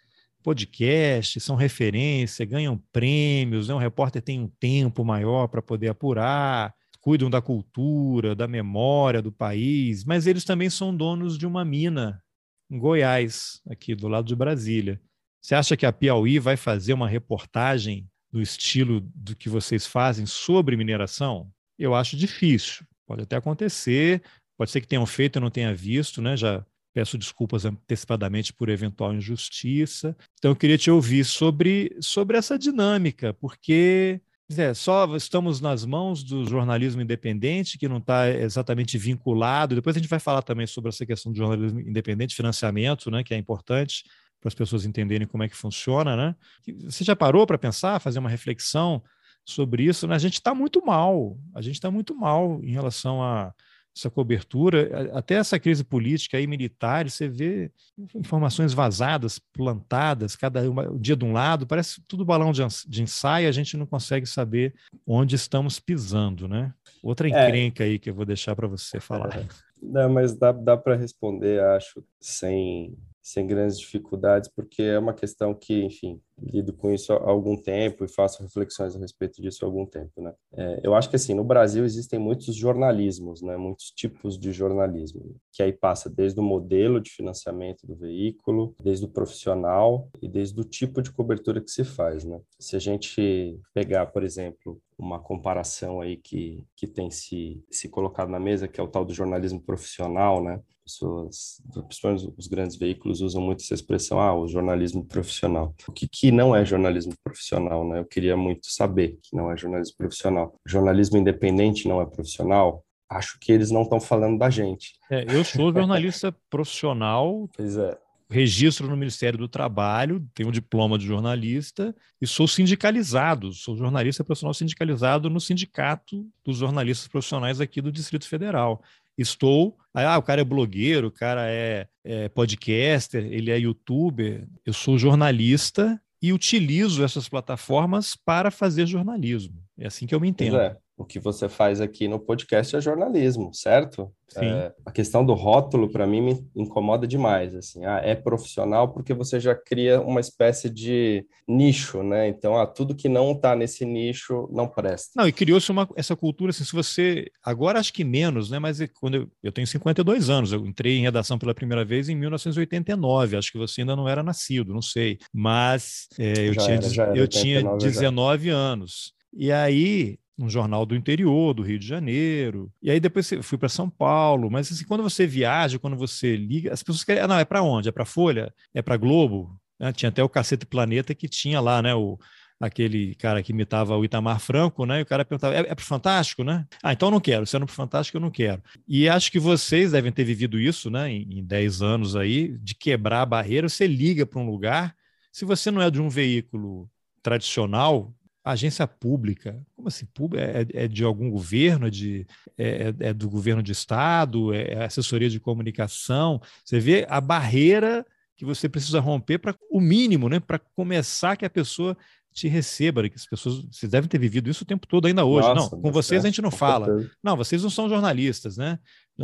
podcast, são referência, ganham prêmios, né? um repórter tem um tempo maior para poder apurar, cuidam da cultura, da memória do país, mas eles também são donos de uma mina em Goiás, aqui do lado de Brasília. Você acha que a Piauí vai fazer uma reportagem no estilo do que vocês fazem sobre mineração? Eu acho difícil. Pode até acontecer, pode ser que tenham feito e não tenha visto, né? Já Peço desculpas antecipadamente por eventual injustiça. Então, eu queria te ouvir sobre, sobre essa dinâmica, porque é, só estamos nas mãos do jornalismo independente, que não está exatamente vinculado. Depois a gente vai falar também sobre essa questão do jornalismo independente, financiamento, né, que é importante para as pessoas entenderem como é que funciona. Né? Você já parou para pensar, fazer uma reflexão sobre isso? Né? A gente está muito mal, a gente está muito mal em relação a essa cobertura, até essa crise política e militar, você vê informações vazadas, plantadas, cada uma, dia de um lado, parece tudo balão de, de ensaio, a gente não consegue saber onde estamos pisando, né? Outra é. encrenca é. aí que eu vou deixar para você falar. É. [laughs] Não, mas dá, dá para responder, acho, sem, sem grandes dificuldades, porque é uma questão que, enfim, lido com isso há algum tempo e faço reflexões a respeito disso há algum tempo, né? É, eu acho que, assim, no Brasil existem muitos jornalismos, né? Muitos tipos de jornalismo, que aí passa desde o modelo de financiamento do veículo, desde o profissional e desde o tipo de cobertura que se faz, né? Se a gente pegar, por exemplo, uma comparação aí que, que tem se, se colocado na mesa, que é o tal do jornalismo profissional, né? Pessoas, os grandes veículos, usam muito essa expressão, ah, o jornalismo profissional. O que, que não é jornalismo profissional, né? Eu queria muito saber que não é jornalismo profissional. Jornalismo independente não é profissional? Acho que eles não estão falando da gente. É, eu sou jornalista [laughs] profissional. Pois é registro no Ministério do Trabalho, tenho um diploma de jornalista e sou sindicalizado, sou jornalista profissional sindicalizado no Sindicato dos Jornalistas Profissionais aqui do Distrito Federal. Estou, ah, o cara é blogueiro, o cara é, é podcaster, ele é youtuber, eu sou jornalista e utilizo essas plataformas para fazer jornalismo. É assim que eu me entendo. É o que você faz aqui no podcast é jornalismo, certo? É, a questão do rótulo, para mim, me incomoda demais. Assim, ah, é profissional porque você já cria uma espécie de nicho, né? Então, ah, tudo que não está nesse nicho não presta. Não, e criou-se essa cultura, assim, se você... Agora acho que menos, né? Mas quando eu, eu tenho 52 anos, eu entrei em redação pela primeira vez em 1989, acho que você ainda não era nascido, não sei. Mas é, eu, tinha, era, era, eu tinha 19 já. anos. E aí um jornal do interior, do Rio de Janeiro. E aí depois fui para São Paulo. Mas assim, quando você viaja, quando você liga, as pessoas querem. Ah, não, é para onde? É para Folha? É para Globo? Né? Tinha até o Cacete Planeta que tinha lá, né? O, aquele cara que imitava o Itamar Franco, né? E o cara perguntava: é, é para Fantástico, né? Ah, então eu não quero. Se é para Fantástico, eu não quero. E acho que vocês devem ter vivido isso, né? Em, em 10 anos aí, de quebrar a barreira. Você liga para um lugar. Se você não é de um veículo tradicional, agência pública, como assim? É, é de algum governo, é, de, é, é, é do governo de estado, é, é assessoria de comunicação. Você vê a barreira que você precisa romper para o mínimo, né? Para começar que a pessoa te receba, que as pessoas, vocês devem ter vivido isso o tempo todo ainda hoje. Nossa, não, com vocês a gente não fala. Não, vocês não são jornalistas, né?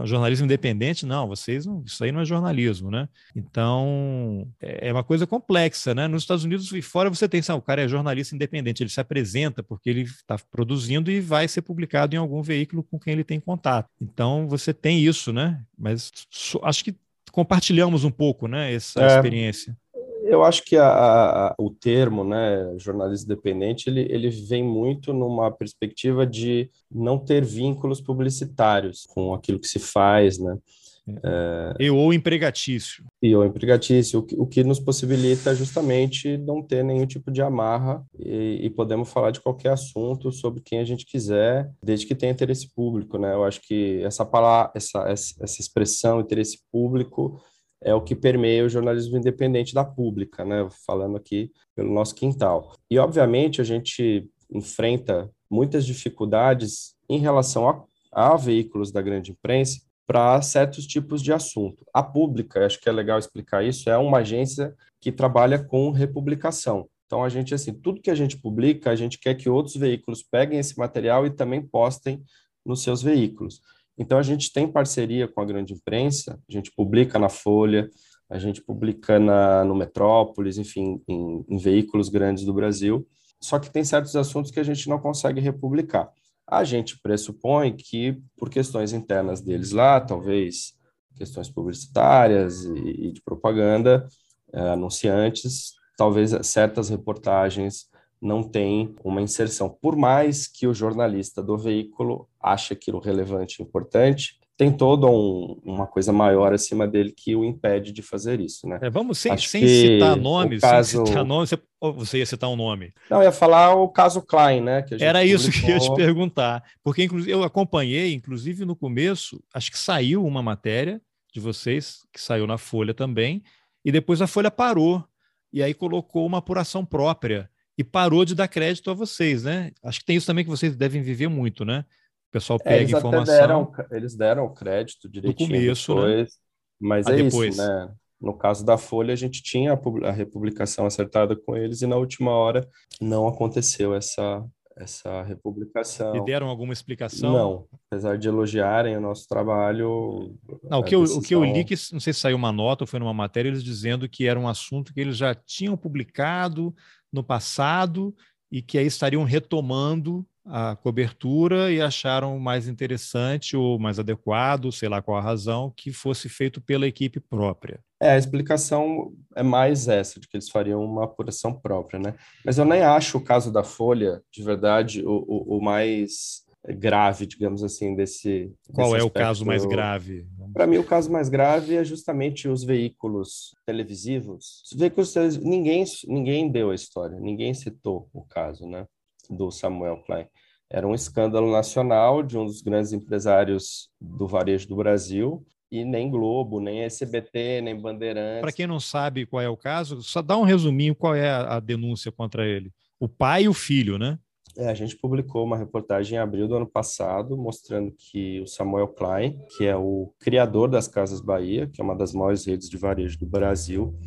Jornalismo independente, não, vocês não, isso aí não é jornalismo, né? Então, é, é uma coisa complexa, né? Nos Estados Unidos e fora você tem, sabe, o cara é jornalista independente, ele se apresenta porque ele está produzindo e vai ser publicado em algum veículo com quem ele tem contato. Então, você tem isso, né? Mas acho que compartilhamos um pouco, né, essa é, experiência eu acho que a, a, o termo, né, jornalismo independente, ele, ele vem muito numa perspectiva de não ter vínculos publicitários com aquilo que se faz, né? É, e ou empregatício. E ou empregatício, o que, o que nos possibilita justamente não ter nenhum tipo de amarra e, e, podemos falar de qualquer assunto sobre quem a gente quiser, desde que tenha interesse público, né? Eu acho que essa palavra, essa, essa expressão interesse público é o que permeia o jornalismo independente da pública, né? Falando aqui pelo nosso quintal. E, obviamente, a gente enfrenta muitas dificuldades em relação a, a veículos da grande imprensa para certos tipos de assunto. A pública, acho que é legal explicar isso, é uma agência que trabalha com republicação. Então, a gente, assim, tudo que a gente publica, a gente quer que outros veículos peguem esse material e também postem nos seus veículos. Então, a gente tem parceria com a grande imprensa, a gente publica na Folha, a gente publica na, no Metrópolis, enfim, em, em veículos grandes do Brasil, só que tem certos assuntos que a gente não consegue republicar. A gente pressupõe que, por questões internas deles lá, talvez questões publicitárias e, e de propaganda, é, anunciantes, talvez certas reportagens não tem uma inserção. Por mais que o jornalista do veículo ache aquilo relevante e importante, tem toda um, uma coisa maior acima dele que o impede de fazer isso, né? É, vamos sem, sem citar nomes, caso... sem citar nomes, você, você ia citar um nome. Não, ia falar o caso Klein, né? Era isso publicou... que eu ia te perguntar, porque inclusive eu acompanhei, inclusive no começo, acho que saiu uma matéria de vocês, que saiu na Folha também, e depois a Folha parou, e aí colocou uma apuração própria e parou de dar crédito a vocês, né? Acho que tem isso também que vocês devem viver muito, né? O pessoal é, pega é, eles informação. Deram, eles deram crédito direitinho no começo, né? depois, né? mas ah, é depois. isso, né? No caso da Folha, a gente tinha a republicação acertada com eles e na última hora não aconteceu essa, essa republicação. E deram alguma explicação? Não, apesar de elogiarem o nosso trabalho. Não, o, que eu, decisão... o que eu li, que não sei se saiu uma nota ou foi numa matéria, eles dizendo que era um assunto que eles já tinham publicado, no passado e que aí estariam retomando a cobertura e acharam mais interessante ou mais adequado, sei lá qual a razão, que fosse feito pela equipe própria. É, a explicação é mais essa, de que eles fariam uma apuração própria, né? Mas eu nem acho o caso da Folha, de verdade, o, o, o mais grave, digamos assim, desse. Qual desse é o caso mais grave? Para mim, o caso mais grave é justamente os veículos televisivos. Os veículos televisivos, ninguém, ninguém deu a história, ninguém citou o caso, né, do Samuel Klein. Era um escândalo nacional de um dos grandes empresários do varejo do Brasil, e nem Globo, nem SBT, nem Bandeirantes. Para quem não sabe qual é o caso, só dá um resuminho qual é a, a denúncia contra ele. O pai e o filho, né? É, a gente publicou uma reportagem em abril do ano passado mostrando que o Samuel Klein, que é o criador das Casas Bahia, que é uma das maiores redes de varejo do Brasil,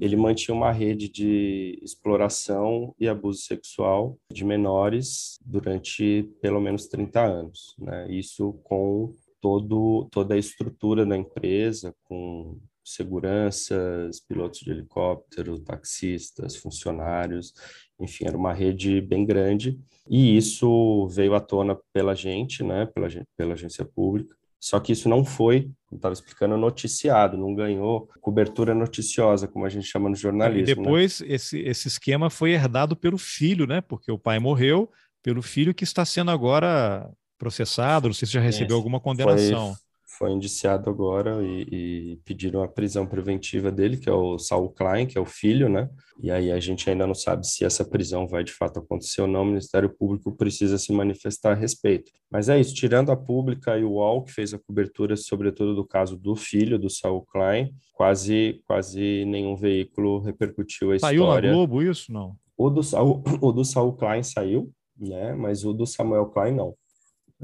ele mantinha uma rede de exploração e abuso sexual de menores durante pelo menos 30 anos, né? Isso com todo, toda a estrutura da empresa, com seguranças, pilotos de helicóptero, taxistas, funcionários, enfim, era uma rede bem grande. E isso veio à tona pela gente, né, pela, pela agência pública. Só que isso não foi, como estava explicando, noticiado, não ganhou cobertura noticiosa, como a gente chama no jornalismo. E né? depois né? esse, esse esquema foi herdado pelo filho, né? Porque o pai morreu, pelo filho que está sendo agora processado, não sei se já recebeu alguma condenação. Foi, foi indiciado agora e, e, pediram a prisão preventiva dele, que é o Saul Klein, que é o filho, né? E aí a gente ainda não sabe se essa prisão vai de fato acontecer ou não. O Ministério Público precisa se manifestar a respeito. Mas é isso, tirando a pública e o UOL, que fez a cobertura, sobretudo do caso do filho do Saul Klein, quase, quase nenhum veículo repercutiu a Saiu história. Saiu na Globo isso? Não. O do, Saul, o do Saul Klein saiu, né? Mas o do Samuel Klein não.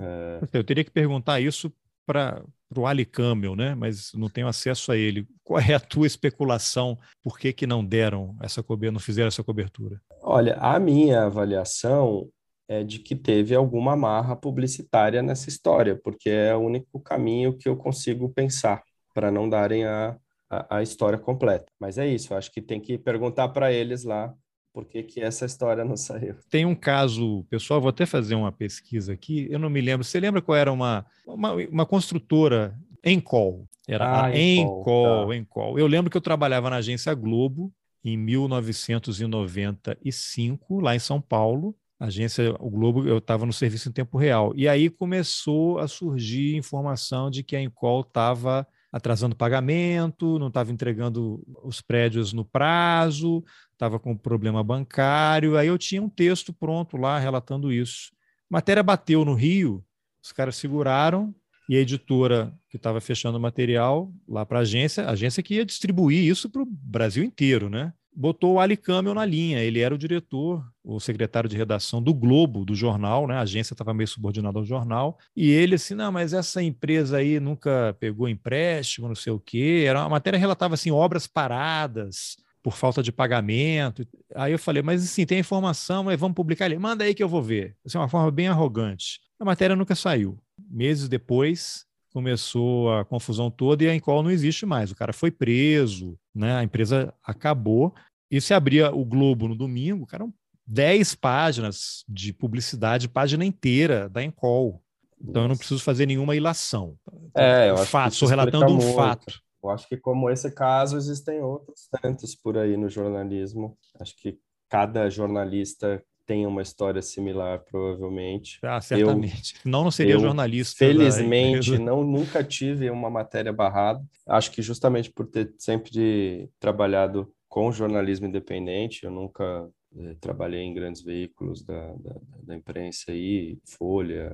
É... Eu teria que perguntar isso para o Ali Camel, né? mas não tenho acesso a ele. Qual é a tua especulação? Por que, que não deram essa cobertura, não fizeram essa cobertura? Olha, a minha avaliação é de que teve alguma marra publicitária nessa história, porque é o único caminho que eu consigo pensar para não darem a, a, a, história completa. Mas é isso, acho que tem que perguntar para eles lá por que, que essa história não saiu. Tem um caso, pessoal, vou até fazer uma pesquisa aqui, eu não me lembro. Você lembra qual era uma, uma, uma construtora Encol? Era ah, a Encol, tá. Encol. Eu lembro que eu trabalhava na agência Globo em 1995, lá em São Paulo. A agência, o Globo, eu estava no serviço em tempo real. E aí começou a surgir informação de que a Encol estava atrasando pagamento, não estava entregando os prédios no prazo, estava com problema bancário. Aí eu tinha um texto pronto lá relatando isso. A matéria bateu no Rio, os caras seguraram e a editora que estava fechando o material lá para a agência, a agência que ia distribuir isso para o Brasil inteiro, né? botou o Ali Camel na linha. Ele era o diretor, o secretário de redação do Globo, do jornal, né? A agência estava meio subordinada ao jornal. E ele assim, não, mas essa empresa aí nunca pegou empréstimo, não sei o quê. Era uma matéria relatava assim obras paradas por falta de pagamento. Aí eu falei, mas assim, tem informação, mas vamos publicar ele. Manda aí que eu vou ver. Assim, uma forma bem arrogante. A matéria nunca saiu. Meses depois, começou a confusão toda e a Encol não existe mais. O cara foi preso, né? a empresa acabou. E se abria o Globo no domingo, cara, 10 páginas de publicidade, página inteira da Encol. Então eu não preciso fazer nenhuma ilação. É, eu acho fato, estou relatando um muito. fato. Eu acho que como esse caso existem outros tantos por aí no jornalismo. Acho que cada jornalista tem uma história similar, provavelmente. Ah, certamente. Eu, não, não seria eu, jornalista. Felizmente, não nunca tive uma matéria barrada. Acho que justamente por ter sempre trabalhado com jornalismo independente, eu nunca eh, trabalhei em grandes veículos da, da, da imprensa aí, Folha,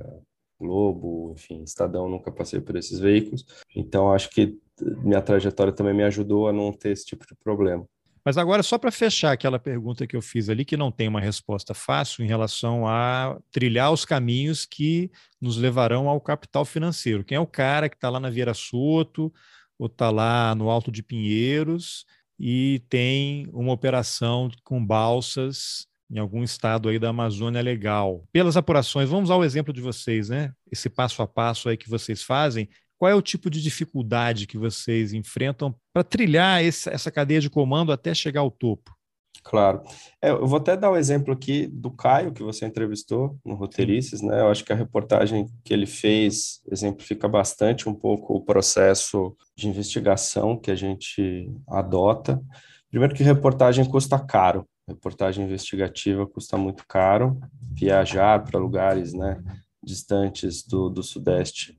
Globo, enfim, Estadão, nunca passei por esses veículos. Então, acho que minha trajetória também me ajudou a não ter esse tipo de problema. Mas agora, só para fechar aquela pergunta que eu fiz ali, que não tem uma resposta fácil em relação a trilhar os caminhos que nos levarão ao capital financeiro. Quem é o cara que está lá na Vieira Soto, ou está lá no Alto de Pinheiros, e tem uma operação com balsas em algum estado aí da Amazônia legal. Pelas apurações, vamos ao exemplo de vocês, né? Esse passo a passo aí que vocês fazem, qual é o tipo de dificuldade que vocês enfrentam para trilhar esse, essa cadeia de comando até chegar ao topo? Claro. É, eu vou até dar o um exemplo aqui do Caio, que você entrevistou no Roteirices, né? Eu acho que a reportagem que ele fez exemplifica bastante um pouco o processo de investigação que a gente adota. Primeiro que reportagem custa caro, reportagem investigativa custa muito caro, viajar para lugares, né, distantes do, do Sudeste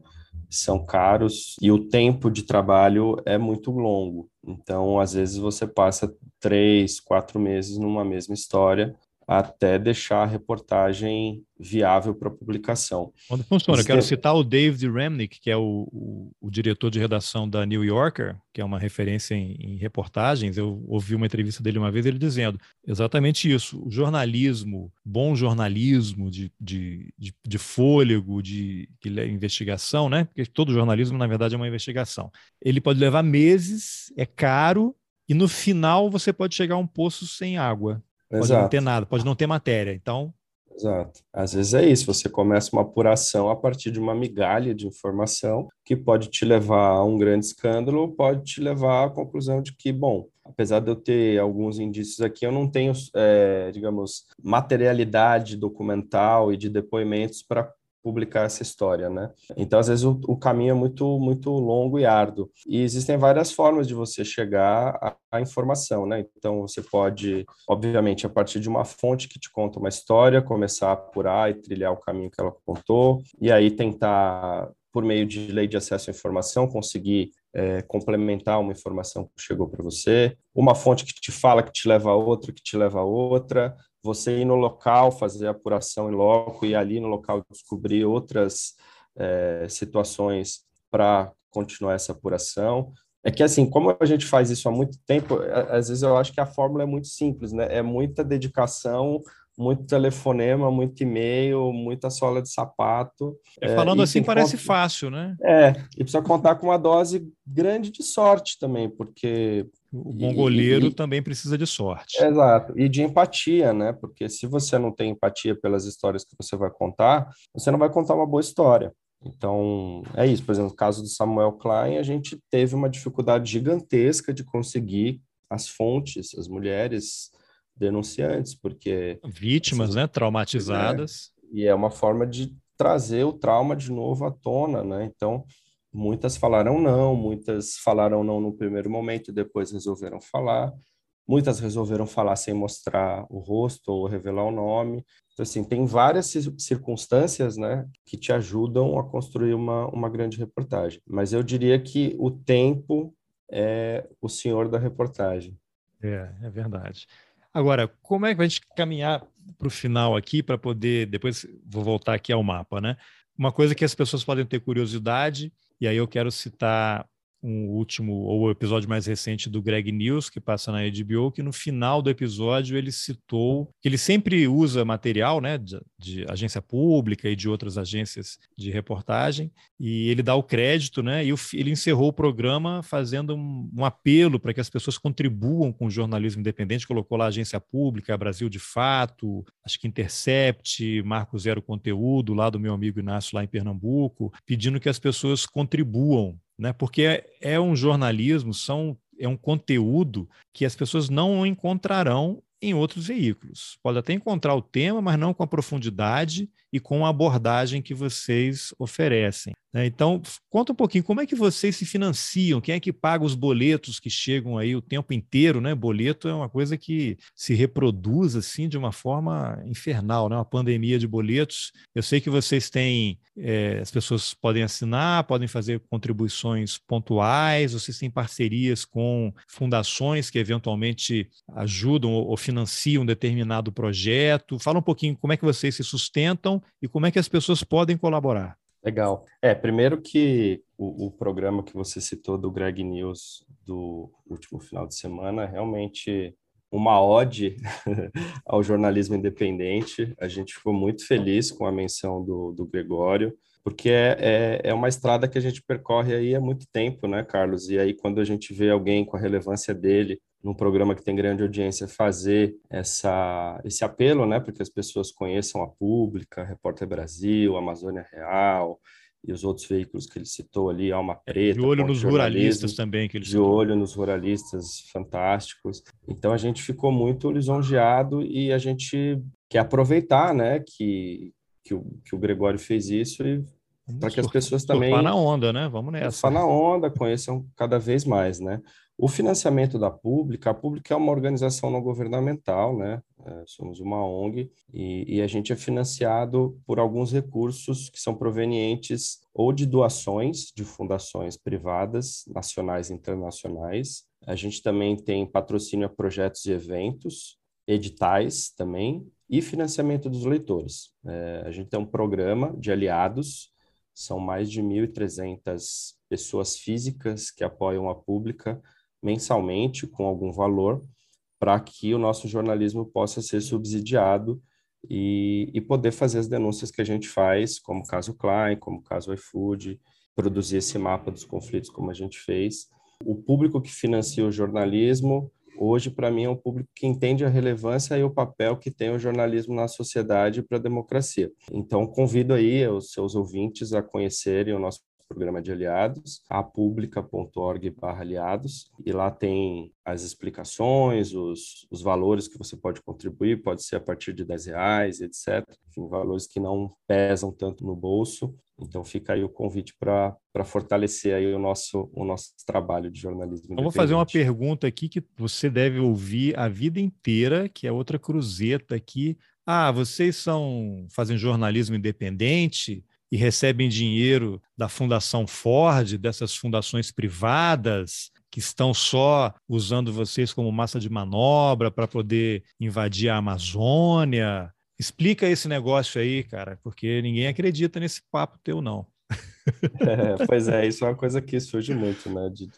são caros e o tempo de trabalho é muito longo. Então, às vezes, você passa três, quatro meses numa mesma história até deixar a reportagem viável para publicação. Quando funciona, eu quero citar o David Remnick, que é o, o, o, diretor de redação da New Yorker, que é uma referência em, em, reportagens. Eu ouvi uma entrevista dele uma vez, ele dizendo exatamente isso. O jornalismo, bom jornalismo de, de, de, de fôlego, de, de investigação, né? Porque todo jornalismo, na verdade, é uma investigação. Ele pode levar meses, é caro, E no final você pode chegar a um poço sem água. Pode Exato. não ter nada, pode não ter matéria. Então, Exato. Às vezes é isso, você começa uma apuração a partir de uma migalha de informação que pode te levar a um grande escândalo pode te levar à conclusão de que, bom, apesar de eu ter alguns indícios aqui, eu não tenho, é, digamos, materialidade documental e de depoimentos para publicar essa história, né? Então, às vezes, o, o, caminho é muito, muito longo e árduo. E existem várias formas de você chegar à, informação, né? Então, você pode, obviamente, a partir de uma fonte que te conta uma história, começar a apurar e trilhar o caminho que ela contou, e aí tentar, por meio de lei de acesso à informação, conseguir é, complementar uma informação que chegou para você, uma fonte que te fala que te leva a outra, que te leva a outra, você ir no local, fazer a apuração em loco e ali no local descobrir outras é, situações para continuar essa apuração. É que, assim, como a gente faz isso há muito tempo, às vezes eu acho que a fórmula é muito simples, né? É muita dedicação, muito telefonema, muito e-mail, muita sola de sapato. É, falando é, assim parece conta... fácil, né? É, e precisa contar com uma dose grande de sorte também, porque o bom goleiro e, também precisa de sorte. Exato, e de empatia, né? Porque se você não tem empatia pelas histórias que você vai contar, você não vai contar uma boa história. Então, é isso. Por exemplo, no caso do Samuel Klein, a gente teve uma dificuldade gigantesca de conseguir as fontes, as mulheres denunciantes, porque... Vítimas, né? Traumatizadas. É, e é uma forma de trazer o trauma de novo à tona, né? Então, Muitas falaram não, muitas falaram não no primeiro momento e depois resolveram falar. Muitas resolveram falar sem mostrar o rosto ou revelar o nome. Então, assim, tem várias circunstâncias, né, que te ajudam a construir uma, uma grande reportagem. Mas eu diria que o tempo é o senhor da reportagem. É, é verdade. Agora, como é que a gente caminhar para o final aqui para poder, depois vou voltar aqui ao mapa, né? Uma coisa que as pessoas podem ter curiosidade e aí eu quero citar um último, ou o episódio mais recente do Greg News, que passa na HBO, que no final do episódio ele citou que ele sempre usa material né, de, de, agência pública e de outras agências de reportagem, e ele dá o crédito, né? E o, ele encerrou o programa fazendo um, um apelo para que as pessoas contribuam com o jornalismo independente, colocou lá agência pública, Brasil de Fato, acho que Intercept, Marco Zero Conteúdo, lá do meu amigo Inácio, lá em Pernambuco, pedindo que as pessoas contribuam né? Porque é, é um jornalismo, são, é um conteúdo que as pessoas não encontrarão em outros veículos. Pode até encontrar o tema, mas não com a profundidade e com a abordagem que vocês oferecem. Né? Então, conta um pouquinho como é que vocês se financiam, quem é que paga os boletos que chegam aí o tempo inteiro, né? Boleto é uma coisa que se reproduz assim de uma forma infernal, né? Uma pandemia de boletos. Eu sei que vocês têm, é, as pessoas podem assinar, podem fazer contribuições pontuais, vocês têm parcerias com fundações que eventualmente ajudam ou financiam um determinado projeto. Fala um pouquinho como é que vocês se sustentam e como é que as pessoas podem colaborar. Legal. É, primeiro que o, o, programa que você citou do Greg News do último final de semana é realmente uma ode [laughs] ao jornalismo independente. A gente ficou muito feliz com a menção do, do Gregório, porque é, é, é uma estrada que a gente percorre aí há muito tempo, né, Carlos? E aí, quando a gente vê alguém com a relevância dele num programa que tem grande audiência, fazer essa, esse apelo, né, para que as pessoas conheçam a Pública, Repórter Brasil, Amazônia Real e os outros veículos que ele citou ali, Alma Preta. De olho nos ruralistas também que ele citou. De olho nos ruralistas fantásticos. Então a gente ficou muito lisonjeado e a gente quer aproveitar, né, que, que, o, que o Gregório fez isso e para que as pessoas também... Surfar na onda, né? Vamos nessa. Surfar na onda, conheçam cada vez mais, né? O financiamento da Pública, a Pública é uma organização não governamental, né? É, somos uma ONG e, e, a gente é financiado por alguns recursos que são provenientes ou de doações de fundações privadas, nacionais e internacionais. A gente também tem patrocínio a projetos e eventos, editais também e financiamento dos leitores. É, a gente tem um programa de aliados, são mais de 1.300 pessoas físicas que apoiam a Pública mensalmente com algum valor para que o nosso jornalismo possa ser subsidiado e, e, poder fazer as denúncias que a gente faz, como o caso Klein, como o caso iFood, produzir esse mapa dos conflitos como a gente fez. O público que financia o jornalismo hoje, para mim, é um público que entende a relevância e o papel que tem o jornalismo na sociedade para a democracia. Então, convido aí os seus ouvintes a conhecerem o nosso programa de aliados, apublica.org/aliados, e lá tem as explicações, os, os valores que você pode contribuir, pode ser a partir de 10 reais, etc. Enfim, valores que não pesam tanto no bolso. Então fica aí o convite para fortalecer aí o nosso, o nosso trabalho de jornalismo. Eu vou fazer uma pergunta aqui que você deve ouvir a vida inteira, que é outra cruzeta aqui. Ah, vocês são fazem jornalismo independente? E recebem dinheiro da Fundação Ford, dessas fundações privadas que estão só usando vocês como massa de manobra para poder invadir a Amazônia. Explica esse negócio aí, cara, porque ninguém acredita nesse papo teu, não. [laughs] É, pois é, isso é uma coisa que surge muito, né? De,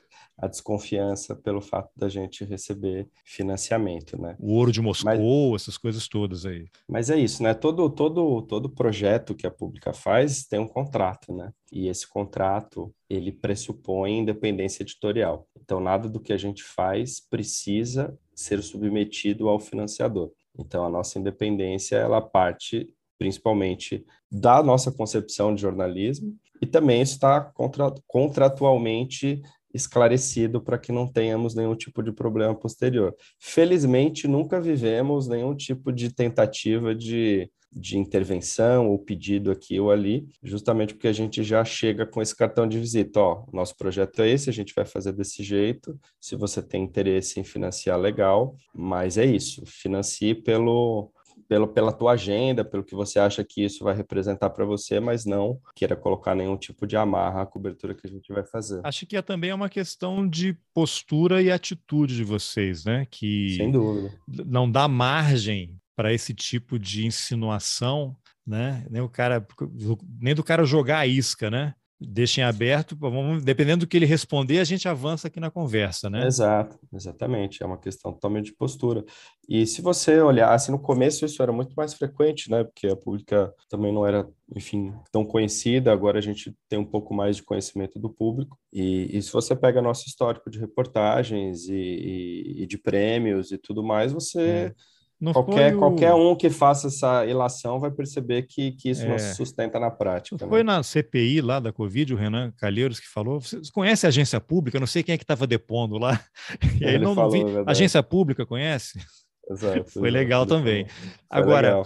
a desconfiança pelo fato da gente receber financiamento, né? O ouro de Moscou, mas, essas coisas todas aí. Mas é isso, né? Todo todo todo projeto que a pública faz tem um contrato, né? E esse contrato ele pressupõe independência editorial. Então nada do que a gente faz precisa ser submetido ao financiador. Então a nossa independência ela parte principalmente da nossa concepção de jornalismo e também está contra, contratualmente esclarecido para que não tenhamos nenhum tipo de problema posterior. Felizmente, nunca vivemos nenhum tipo de tentativa de, de intervenção ou pedido aqui ou ali, justamente porque a gente já chega com esse cartão de visita. Ó, nosso projeto é esse, a gente vai fazer desse jeito. Se você tem interesse em financiar, legal, mas é isso, financie pelo pelo, pela tua agenda, pelo que você acha que isso vai representar para você, mas não queira colocar nenhum tipo de amarra à cobertura que a gente vai fazer. Acho que é também uma questão de postura e atitude de vocês, né? Que Sem dúvida. não dá margem para esse tipo de insinuação, né? Nem o cara, nem do cara jogar a isca, né? Deixem aberto, vamos, dependendo do que ele responder, a gente avança aqui na conversa, né? Exato, exatamente, é uma questão totalmente de postura. E se você olhasse, no começo isso era muito mais frequente, né? Porque a pública também não era, enfim, tão conhecida, agora a gente tem um pouco mais de conhecimento do público. E, e se você pega nosso histórico de reportagens e, e, e de prêmios e tudo mais, você... É não qualquer, o... qualquer um que faça essa ilação vai perceber que, que isso é. não se sustenta na prática. Não né? Foi na CPI lá da Covid, o Renan Calheiros que falou. Você conhece a agência pública? Não sei quem é que estava depondo lá. [laughs] E aí Ele não, falou, não vi. Agência pública conhece? [laughs] Exato. [laughs] foi legal também. Agora,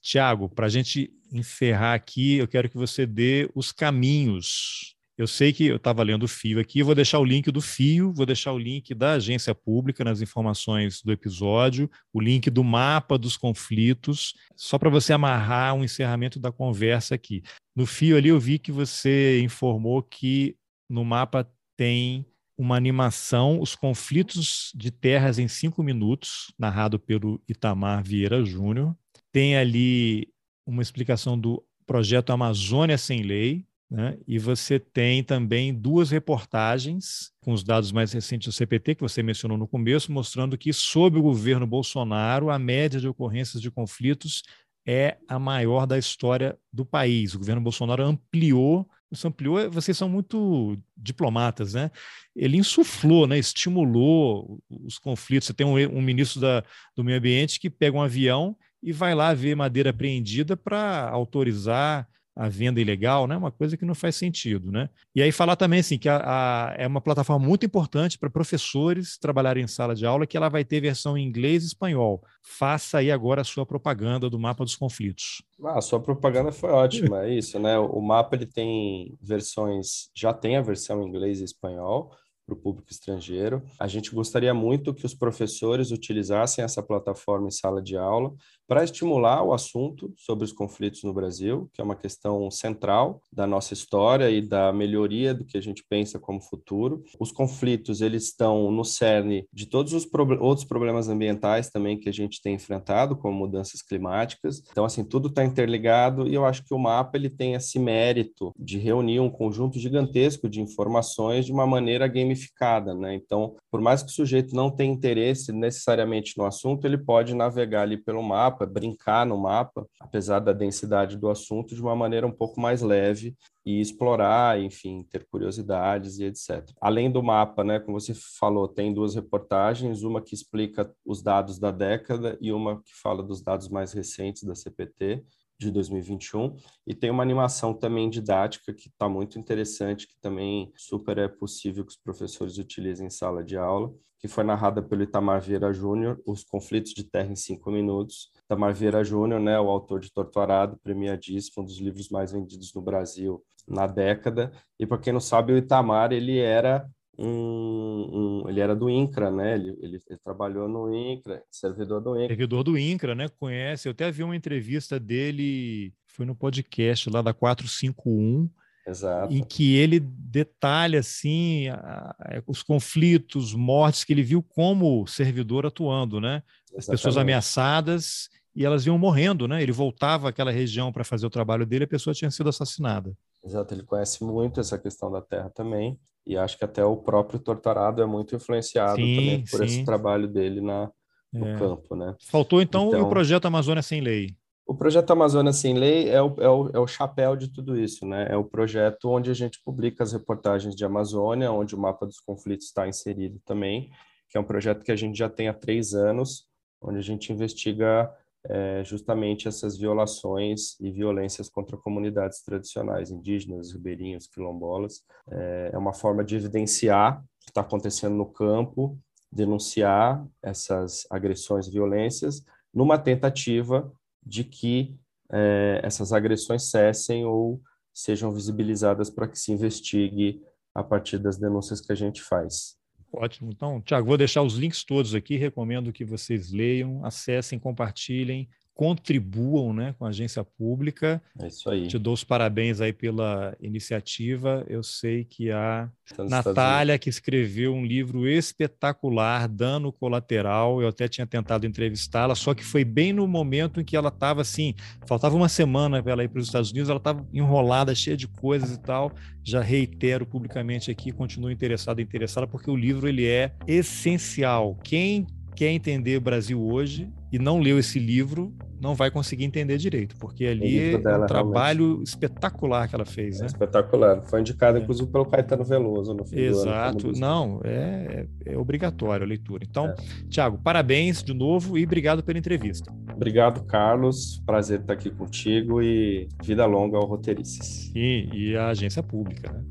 Tiago, para a gente encerrar aqui, eu quero que você dê os caminhos eu sei que eu estava lendo o fio aqui, vou deixar o link do fio, vou deixar o link da agência pública nas informações do episódio, o link do mapa dos conflitos, só para você amarrar um encerramento da conversa aqui. No fio ali eu vi que você informou que no mapa tem uma animação, Os Conflitos de Terras em Cinco Minutos, narrado pelo Itamar Vieira Júnior. Tem ali uma explicação do projeto Amazônia Sem Lei, né? E você tem também duas reportagens com os dados mais recentes do CPT, que você mencionou no começo, mostrando que, sob o governo Bolsonaro, a média de ocorrências de conflitos é a maior da história do país. O governo Bolsonaro ampliou, isso ampliou, vocês são muito diplomatas, né? Ele insuflou, né? estimulou os conflitos. Você tem um, um ministro da, do meio ambiente que pega um avião e vai lá ver madeira apreendida para autorizar a venda ilegal, né? Uma coisa que não faz sentido, né? E aí falar também assim que a, a, é uma plataforma muito importante para professores trabalharem em sala de aula, que ela vai ter versão em inglês e espanhol. Faça aí agora a sua propaganda do mapa dos conflitos. Ah, a sua propaganda foi ótima, é isso, né? O mapa ele tem versões, já tem a versão em inglês e espanhol para o público estrangeiro. A gente gostaria muito que os professores utilizassem essa plataforma em sala de aula para estimular o assunto sobre os conflitos no Brasil, que é uma questão central da nossa história e da melhoria do que a gente pensa como futuro. Os conflitos, eles estão no cerne de todos os pro outros problemas ambientais também que a gente tem enfrentado, como mudanças climáticas. Então, assim, tudo está interligado e eu acho que o mapa ele tem esse mérito de reunir um conjunto gigantesco de informações de uma maneira gamificada gamificada, né? Então, por mais que o sujeito não tenha interesse necessariamente no assunto, ele pode navegar ali pelo mapa, brincar no mapa, apesar da densidade do assunto, de uma maneira um pouco mais leve e explorar, enfim, ter curiosidades e etc. Além do mapa, né, como você falou, tem duas reportagens, uma que explica os dados da década e uma que fala dos dados mais recentes da CPT de 2021 e tem uma animação também didática que está muito interessante, que também super é possível que os professores utilizem em sala de aula, que foi narrada pelo Itamar Vieira Júnior, Os Conflitos de Terra em Cinco Minutos. Itamar Vieira Júnior, né, o autor de Torturado, premiadíssimo, um dos livros mais vendidos no Brasil na década. E para quem não sabe, o Itamar ele era um, um, ele era do INCRA, né? Ele, ele, ele, trabalhou no INCRA, servidor do INCRA. Servidor do INCRA, né? Conhece. Eu até vi uma entrevista dele, foi no podcast lá da 451, Exato. em que ele detalha assim a, a, os conflitos, mortes que ele viu como servidor atuando, né? As pessoas ameaçadas e elas iam morrendo, né? Ele voltava àquela região para fazer o trabalho dele, a pessoa tinha sido assassinada. Exato, ele conhece muito essa questão da terra também. E acho que até o próprio Torturado é muito influenciado sim, também por sim. esse trabalho dele na, no é. campo, né? Faltou então, então, o projeto Amazônia Sem Lei. O projeto Amazônia Sem Lei é o, é, o, é o chapéu de tudo isso, né? É o projeto onde a gente publica as reportagens de Amazônia, onde o mapa dos conflitos está inserido também, que é um projeto que a gente já tem há três anos, onde a gente investiga é, justamente essas violações e violências contra comunidades tradicionais, indígenas, ribeirinhos, quilombolas. É, é uma forma de evidenciar o que está acontecendo no campo, denunciar essas agressões e violências, numa tentativa de que é, essas agressões cessem ou sejam visibilizadas para que se investigue a partir das denúncias que a gente faz. Ótimo. Então, Tiago, vou deixar os links todos aqui. Recomendo que vocês leiam, acessem, compartilhem contribuam né, com a agência pública. É isso aí. Te dou os parabéns aí pela iniciativa. Eu sei que a Natália, que escreveu um livro espetacular, Dano Colateral, eu até tinha tentado entrevistá-la, só que foi bem no momento em que ela estava assim, faltava uma semana para ela ir para os Estados Unidos, ela estava enrolada, cheia de coisas e tal. Já reitero publicamente aqui, continuo interessado, interessada, porque o livro ele é essencial. Quem quer entender o Brasil hoje e não leu esse livro, não vai conseguir entender direito, porque ali é um trabalho realmente. espetacular que ela fez. É né? Espetacular. Foi indicado, é. inclusive, pelo Caetano Veloso no fim Exato. Ano, não, é, é obrigatório a leitura. Então, é. Tiago, parabéns de novo e obrigado pela entrevista. Obrigado, Carlos. Prazer estar aqui contigo e vida longa ao Roteirices. E, e a agência pública, né?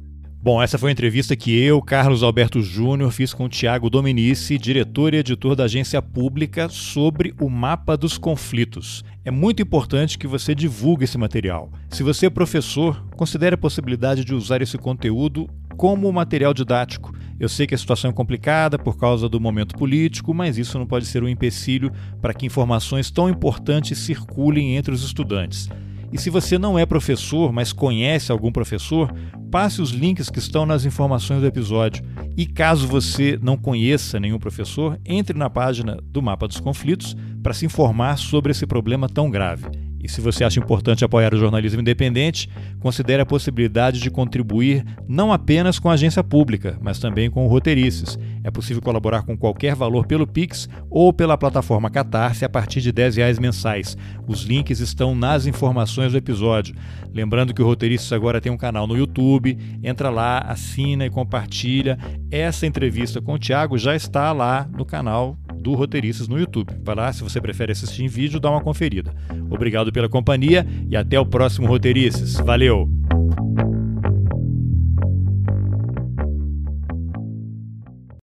Bom, essa foi a entrevista que eu, Carlos Alberto Júnior, fiz com o Tiago Dominici, diretor e editor da agência pública, sobre o mapa dos conflitos. É muito importante que você divulgue esse material. Se você é professor, considere a possibilidade de usar esse conteúdo como material didático. Eu sei que a situação é complicada por causa do momento político, mas isso não pode ser um empecilho para que informações tão importantes circulem entre os estudantes. E se você não é professor, mas conhece algum professor, passe os links que estão nas informações do episódio. E caso você não conheça nenhum professor, entre na página do Mapa dos Conflitos para se informar sobre esse problema tão grave. E se você acha importante apoiar o jornalismo independente, considere a possibilidade de contribuir não apenas com a agência pública, mas também com o Roteirices. É possível colaborar com qualquer valor pelo Pix ou pela plataforma Catarse a partir de R$ reais mensais. Os links estão nas informações do episódio. Lembrando que o Roteirices agora tem um canal no YouTube. Entra lá, assina e compartilha. Essa entrevista com o Thiago já está lá no canal do Roteiristas no YouTube. Vai lá, se você prefere assistir em vídeo, dá uma conferida. Obrigado pela companhia e até o próximo Roteiristas. Valeu!